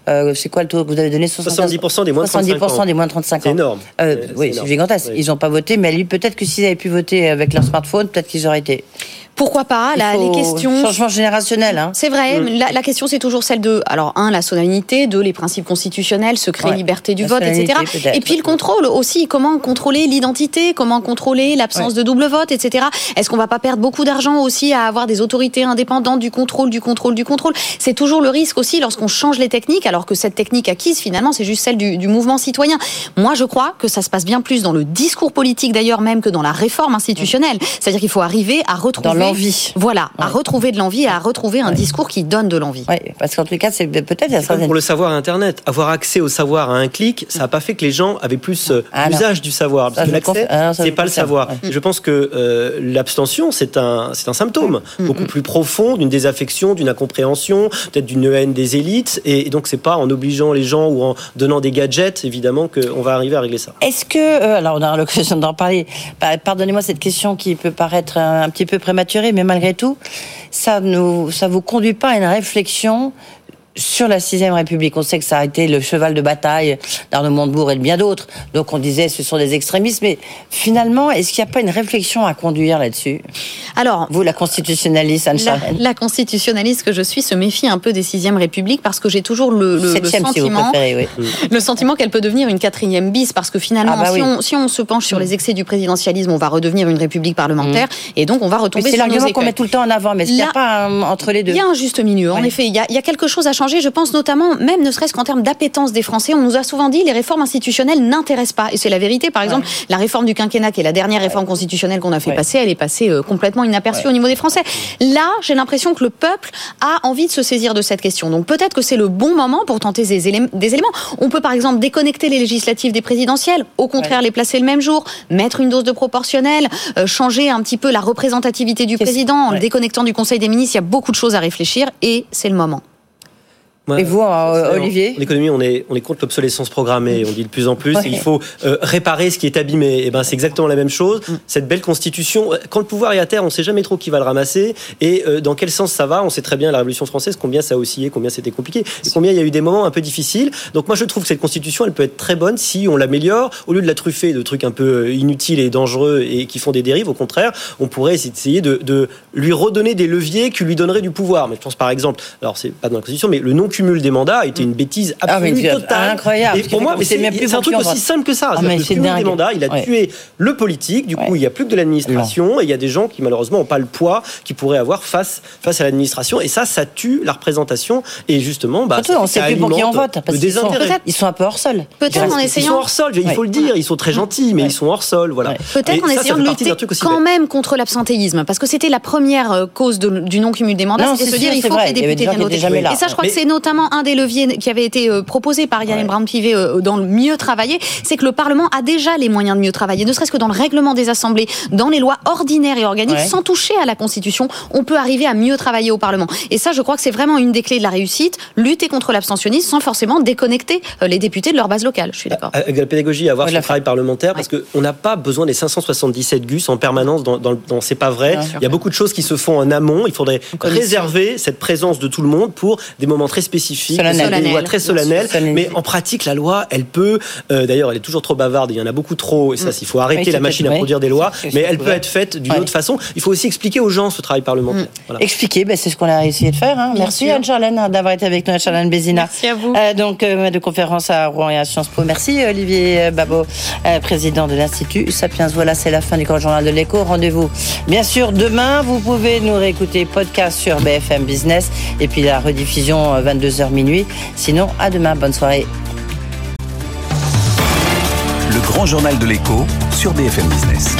euh, c'est quoi le taux que vous avez donné?
70% des moins de 35 ans.
70% des moins de 35 ans.
C'est énorme.
Euh, oui,
c'est
gigantesque.
Oui.
Ils n'ont pas voté, mais peut-être que s'ils avaient pu voter avec leur smartphone, peut-être qu'ils auraient été.
Pourquoi pas
faut-
Les questions
Changement générationnel, hein.
C'est
Mm.
vrai, la, la question c'est toujours celle de, alors un, la solennité, deux, les principes constitutionnels, secret,
Ouais.
liberté du
La
vote, etc. Et puis le contrôle aussi, comment contrôler l'identité, comment contrôler l'absence de double vote, etc. Est-ce qu'on va pas perdre beaucoup d'argent aussi à avoir des autorités indépendantes du contrôle, du contrôle, du contrôle? C'est toujours le risque aussi lorsqu'on change les techniques, alors que cette technique acquise finalement c'est juste celle du, du mouvement citoyen. Moi je crois que ça se passe bien plus dans le discours politique d'ailleurs même que dans la réforme institutionnelle. C'est-à-dire qu'il faut arriver à retrouver
l'envie.
Voilà, à retrouver de l'envie et à retrouver un discours qui donne de l'envie.
Oui, parce qu'en tout cas, c'est peut-être
pour le savoir Internet. Avoir accès au savoir à un clic, ça n'a pas fait que les gens avaient plus euh,
Ah,
l'usage du savoir.
Ça,
que l'accès,
ah,
c'est pas le savoir.
Ouais.
Je pense que euh, l'abstention, c'est un, c'est un symptôme beaucoup plus profond d'une désaffection, d'une incompréhension, peut-être d'une haine des élites. Et, et donc, c'est pas en obligeant les gens ou en donnant des gadgets, évidemment, qu'on va arriver à régler ça.
Est-ce que, euh, alors on aura l'occasion d'en parler, Pa- pardonnez-moi cette question qui peut paraître un, un petit peu prématurée, mais malgré tout, ça ça vous conduit pas à une réflexion sur la sixième République. On sait que ça a été le cheval de bataille d'Arnaud Montebourg et de bien d'autres. Donc on disait ce sont des extrémistes, mais finalement, est-ce qu'il n'y a pas une réflexion à conduire là-dessus?
Alors,
Vous, la constitutionnaliste, Anne
la, la constitutionnaliste que je suis se méfie un peu des sixième République parce que j'ai toujours le, le- le
Septième, si vous
sentiment,
préférez, oui.
le sentiment qu'elle peut devenir une quatrième bis parce que finalement,
Ah bah
si,
oui.
on, si on se penche sur les excès du présidentialisme, on va redevenir une République parlementaire et donc on va retomber
C'est l'argument qu'on met tout le temps en avant, mais est-ce qu'il n'y a pas un- entre les deux?
Il y a un juste milieu. En effet, il y, a, il y a quelque chose à changer. Je pense notamment, même ne serait-ce qu'en termes d'appétence des Français, on nous a souvent dit les réformes institutionnelles n'intéressent pas. Et c'est la vérité. Par exemple, la réforme du quinquennat, qui est la dernière réforme constitutionnelle qu'on a fait passer, elle est passée euh, complètement inaperçue au niveau des Français. Là, j'ai l'impression que le peuple a envie de se saisir de cette question. Donc peut-être que c'est le bon moment pour tenter des, éléments. On peut par exemple déconnecter les législatives des présidentielles, au contraire les placer le même jour, mettre une dose de proportionnelle, euh, changer un petit peu la représentativité du président en le déconnectant du Conseil des ministres. Il y a beaucoup de choses à réfléchir et c'est le moment.
Et vous, euh, Olivier
En économie, on est, on est contre l'obsolescence programmée. On dit de plus en plus. Il faut euh, réparer ce qui est abîmé. Et ben, c'est exactement la même chose. Mm. Cette belle constitution, euh, quand le pouvoir est à terre, on ne sait jamais trop qui va le ramasser et dans quel sens ça va? On sait très bien la Révolution française, combien ça a oscillé, combien c'était compliqué, et combien il y a eu des moments un peu difficiles. Donc moi, je trouve que cette constitution, elle peut être très bonne si on l'améliore. Au lieu de la truffer de trucs un peu inutiles et dangereux et qui font des dérives, au contraire, on pourrait essayer de, de lui redonner des leviers qui lui donneraient du pouvoir. Mais je pense par exemple, alors c'est pas dans la constitution, mais le non cumul des mandats a été une bêtise ah, absolue, totale.
Incroyable.
Et pour moi, c'est un truc aussi simple que ça. Ah, le cumul des mandats, il a tué le politique. Du coup, il n'y a plus que de l'administration. Et il y a des gens qui, malheureusement, n'ont pas le poids qu'ils pourraient avoir face, face à l'administration. Et ça, ça tue la représentation. Et justement, bah,
on sait plus pour qui on vote. Parce ils, sont, ils sont un peu hors sol.
Peut-être en essayant.
Ils sont hors sol, il faut le dire. Ils sont très gentils, mais ils sont hors sol. Voilà.
Peut-être en essayant de lutter quand même contre l'absentéisme. Parce que c'était la première euh, cause du non-cumul des mandats. C'était se dire il faut que les députés viennent voter. Et ça, je crois que c'est notamment un des leviers qui avait été euh, proposé par Yann Brown-Pivet euh, dans le mieux travailler, c'est que le Parlement a déjà les moyens de mieux travailler, ne serait-ce que dans le règlement des assemblées, dans les lois ordinaires et organiques, sans toucher à la Constitution, on peut arriver à mieux travailler au Parlement. Et ça, je crois que c'est vraiment une des clés de la réussite, lutter contre l'abstentionnisme sans forcément déconnecter euh, les députés de leur base locale. Je suis d'accord.
Avec la pédagogie, avoir ouais, travail parlementaire, parce qu'on n'a pas besoin des 577 gus en permanence dans, dans, dans c'est pas vrai. Il y a beaucoup de choses qui se font en amont. Il faudrait réserver cette présence de tout le monde pour des moments très spécifiques, des lois très solennelle. Mais en pratique, la loi, elle peut. Euh, d'ailleurs, elle est toujours trop bavarde. Il y en a beaucoup trop. Et ça, mm. il faut arrêter la machine à produire des lois. Mais elle peut être faite d'une autre façon. Il faut aussi expliquer aux gens ce travail parlementaire.
Mm. Expliquer, ben, c'est ce qu'on a essayé de faire. Hein. Merci Anne-Charlène d'avoir été avec nous, Anne-Charlène Bézina.
Merci à vous.
Euh, donc, euh, de conférence à Rouen et à Sciences Po. Merci Olivier Babot, président de l'Institut Sapiens. Voilà, c'est la fin du grand journal de l'écho. Rendez-vous, bien sûr, demain. Vous pouvez nous réécouter podcast sur BFM Business et puis la rediffusion 22h minuit. Sinon, à demain. Bonne soirée.
Le grand journal de l'écho sur BFM Business.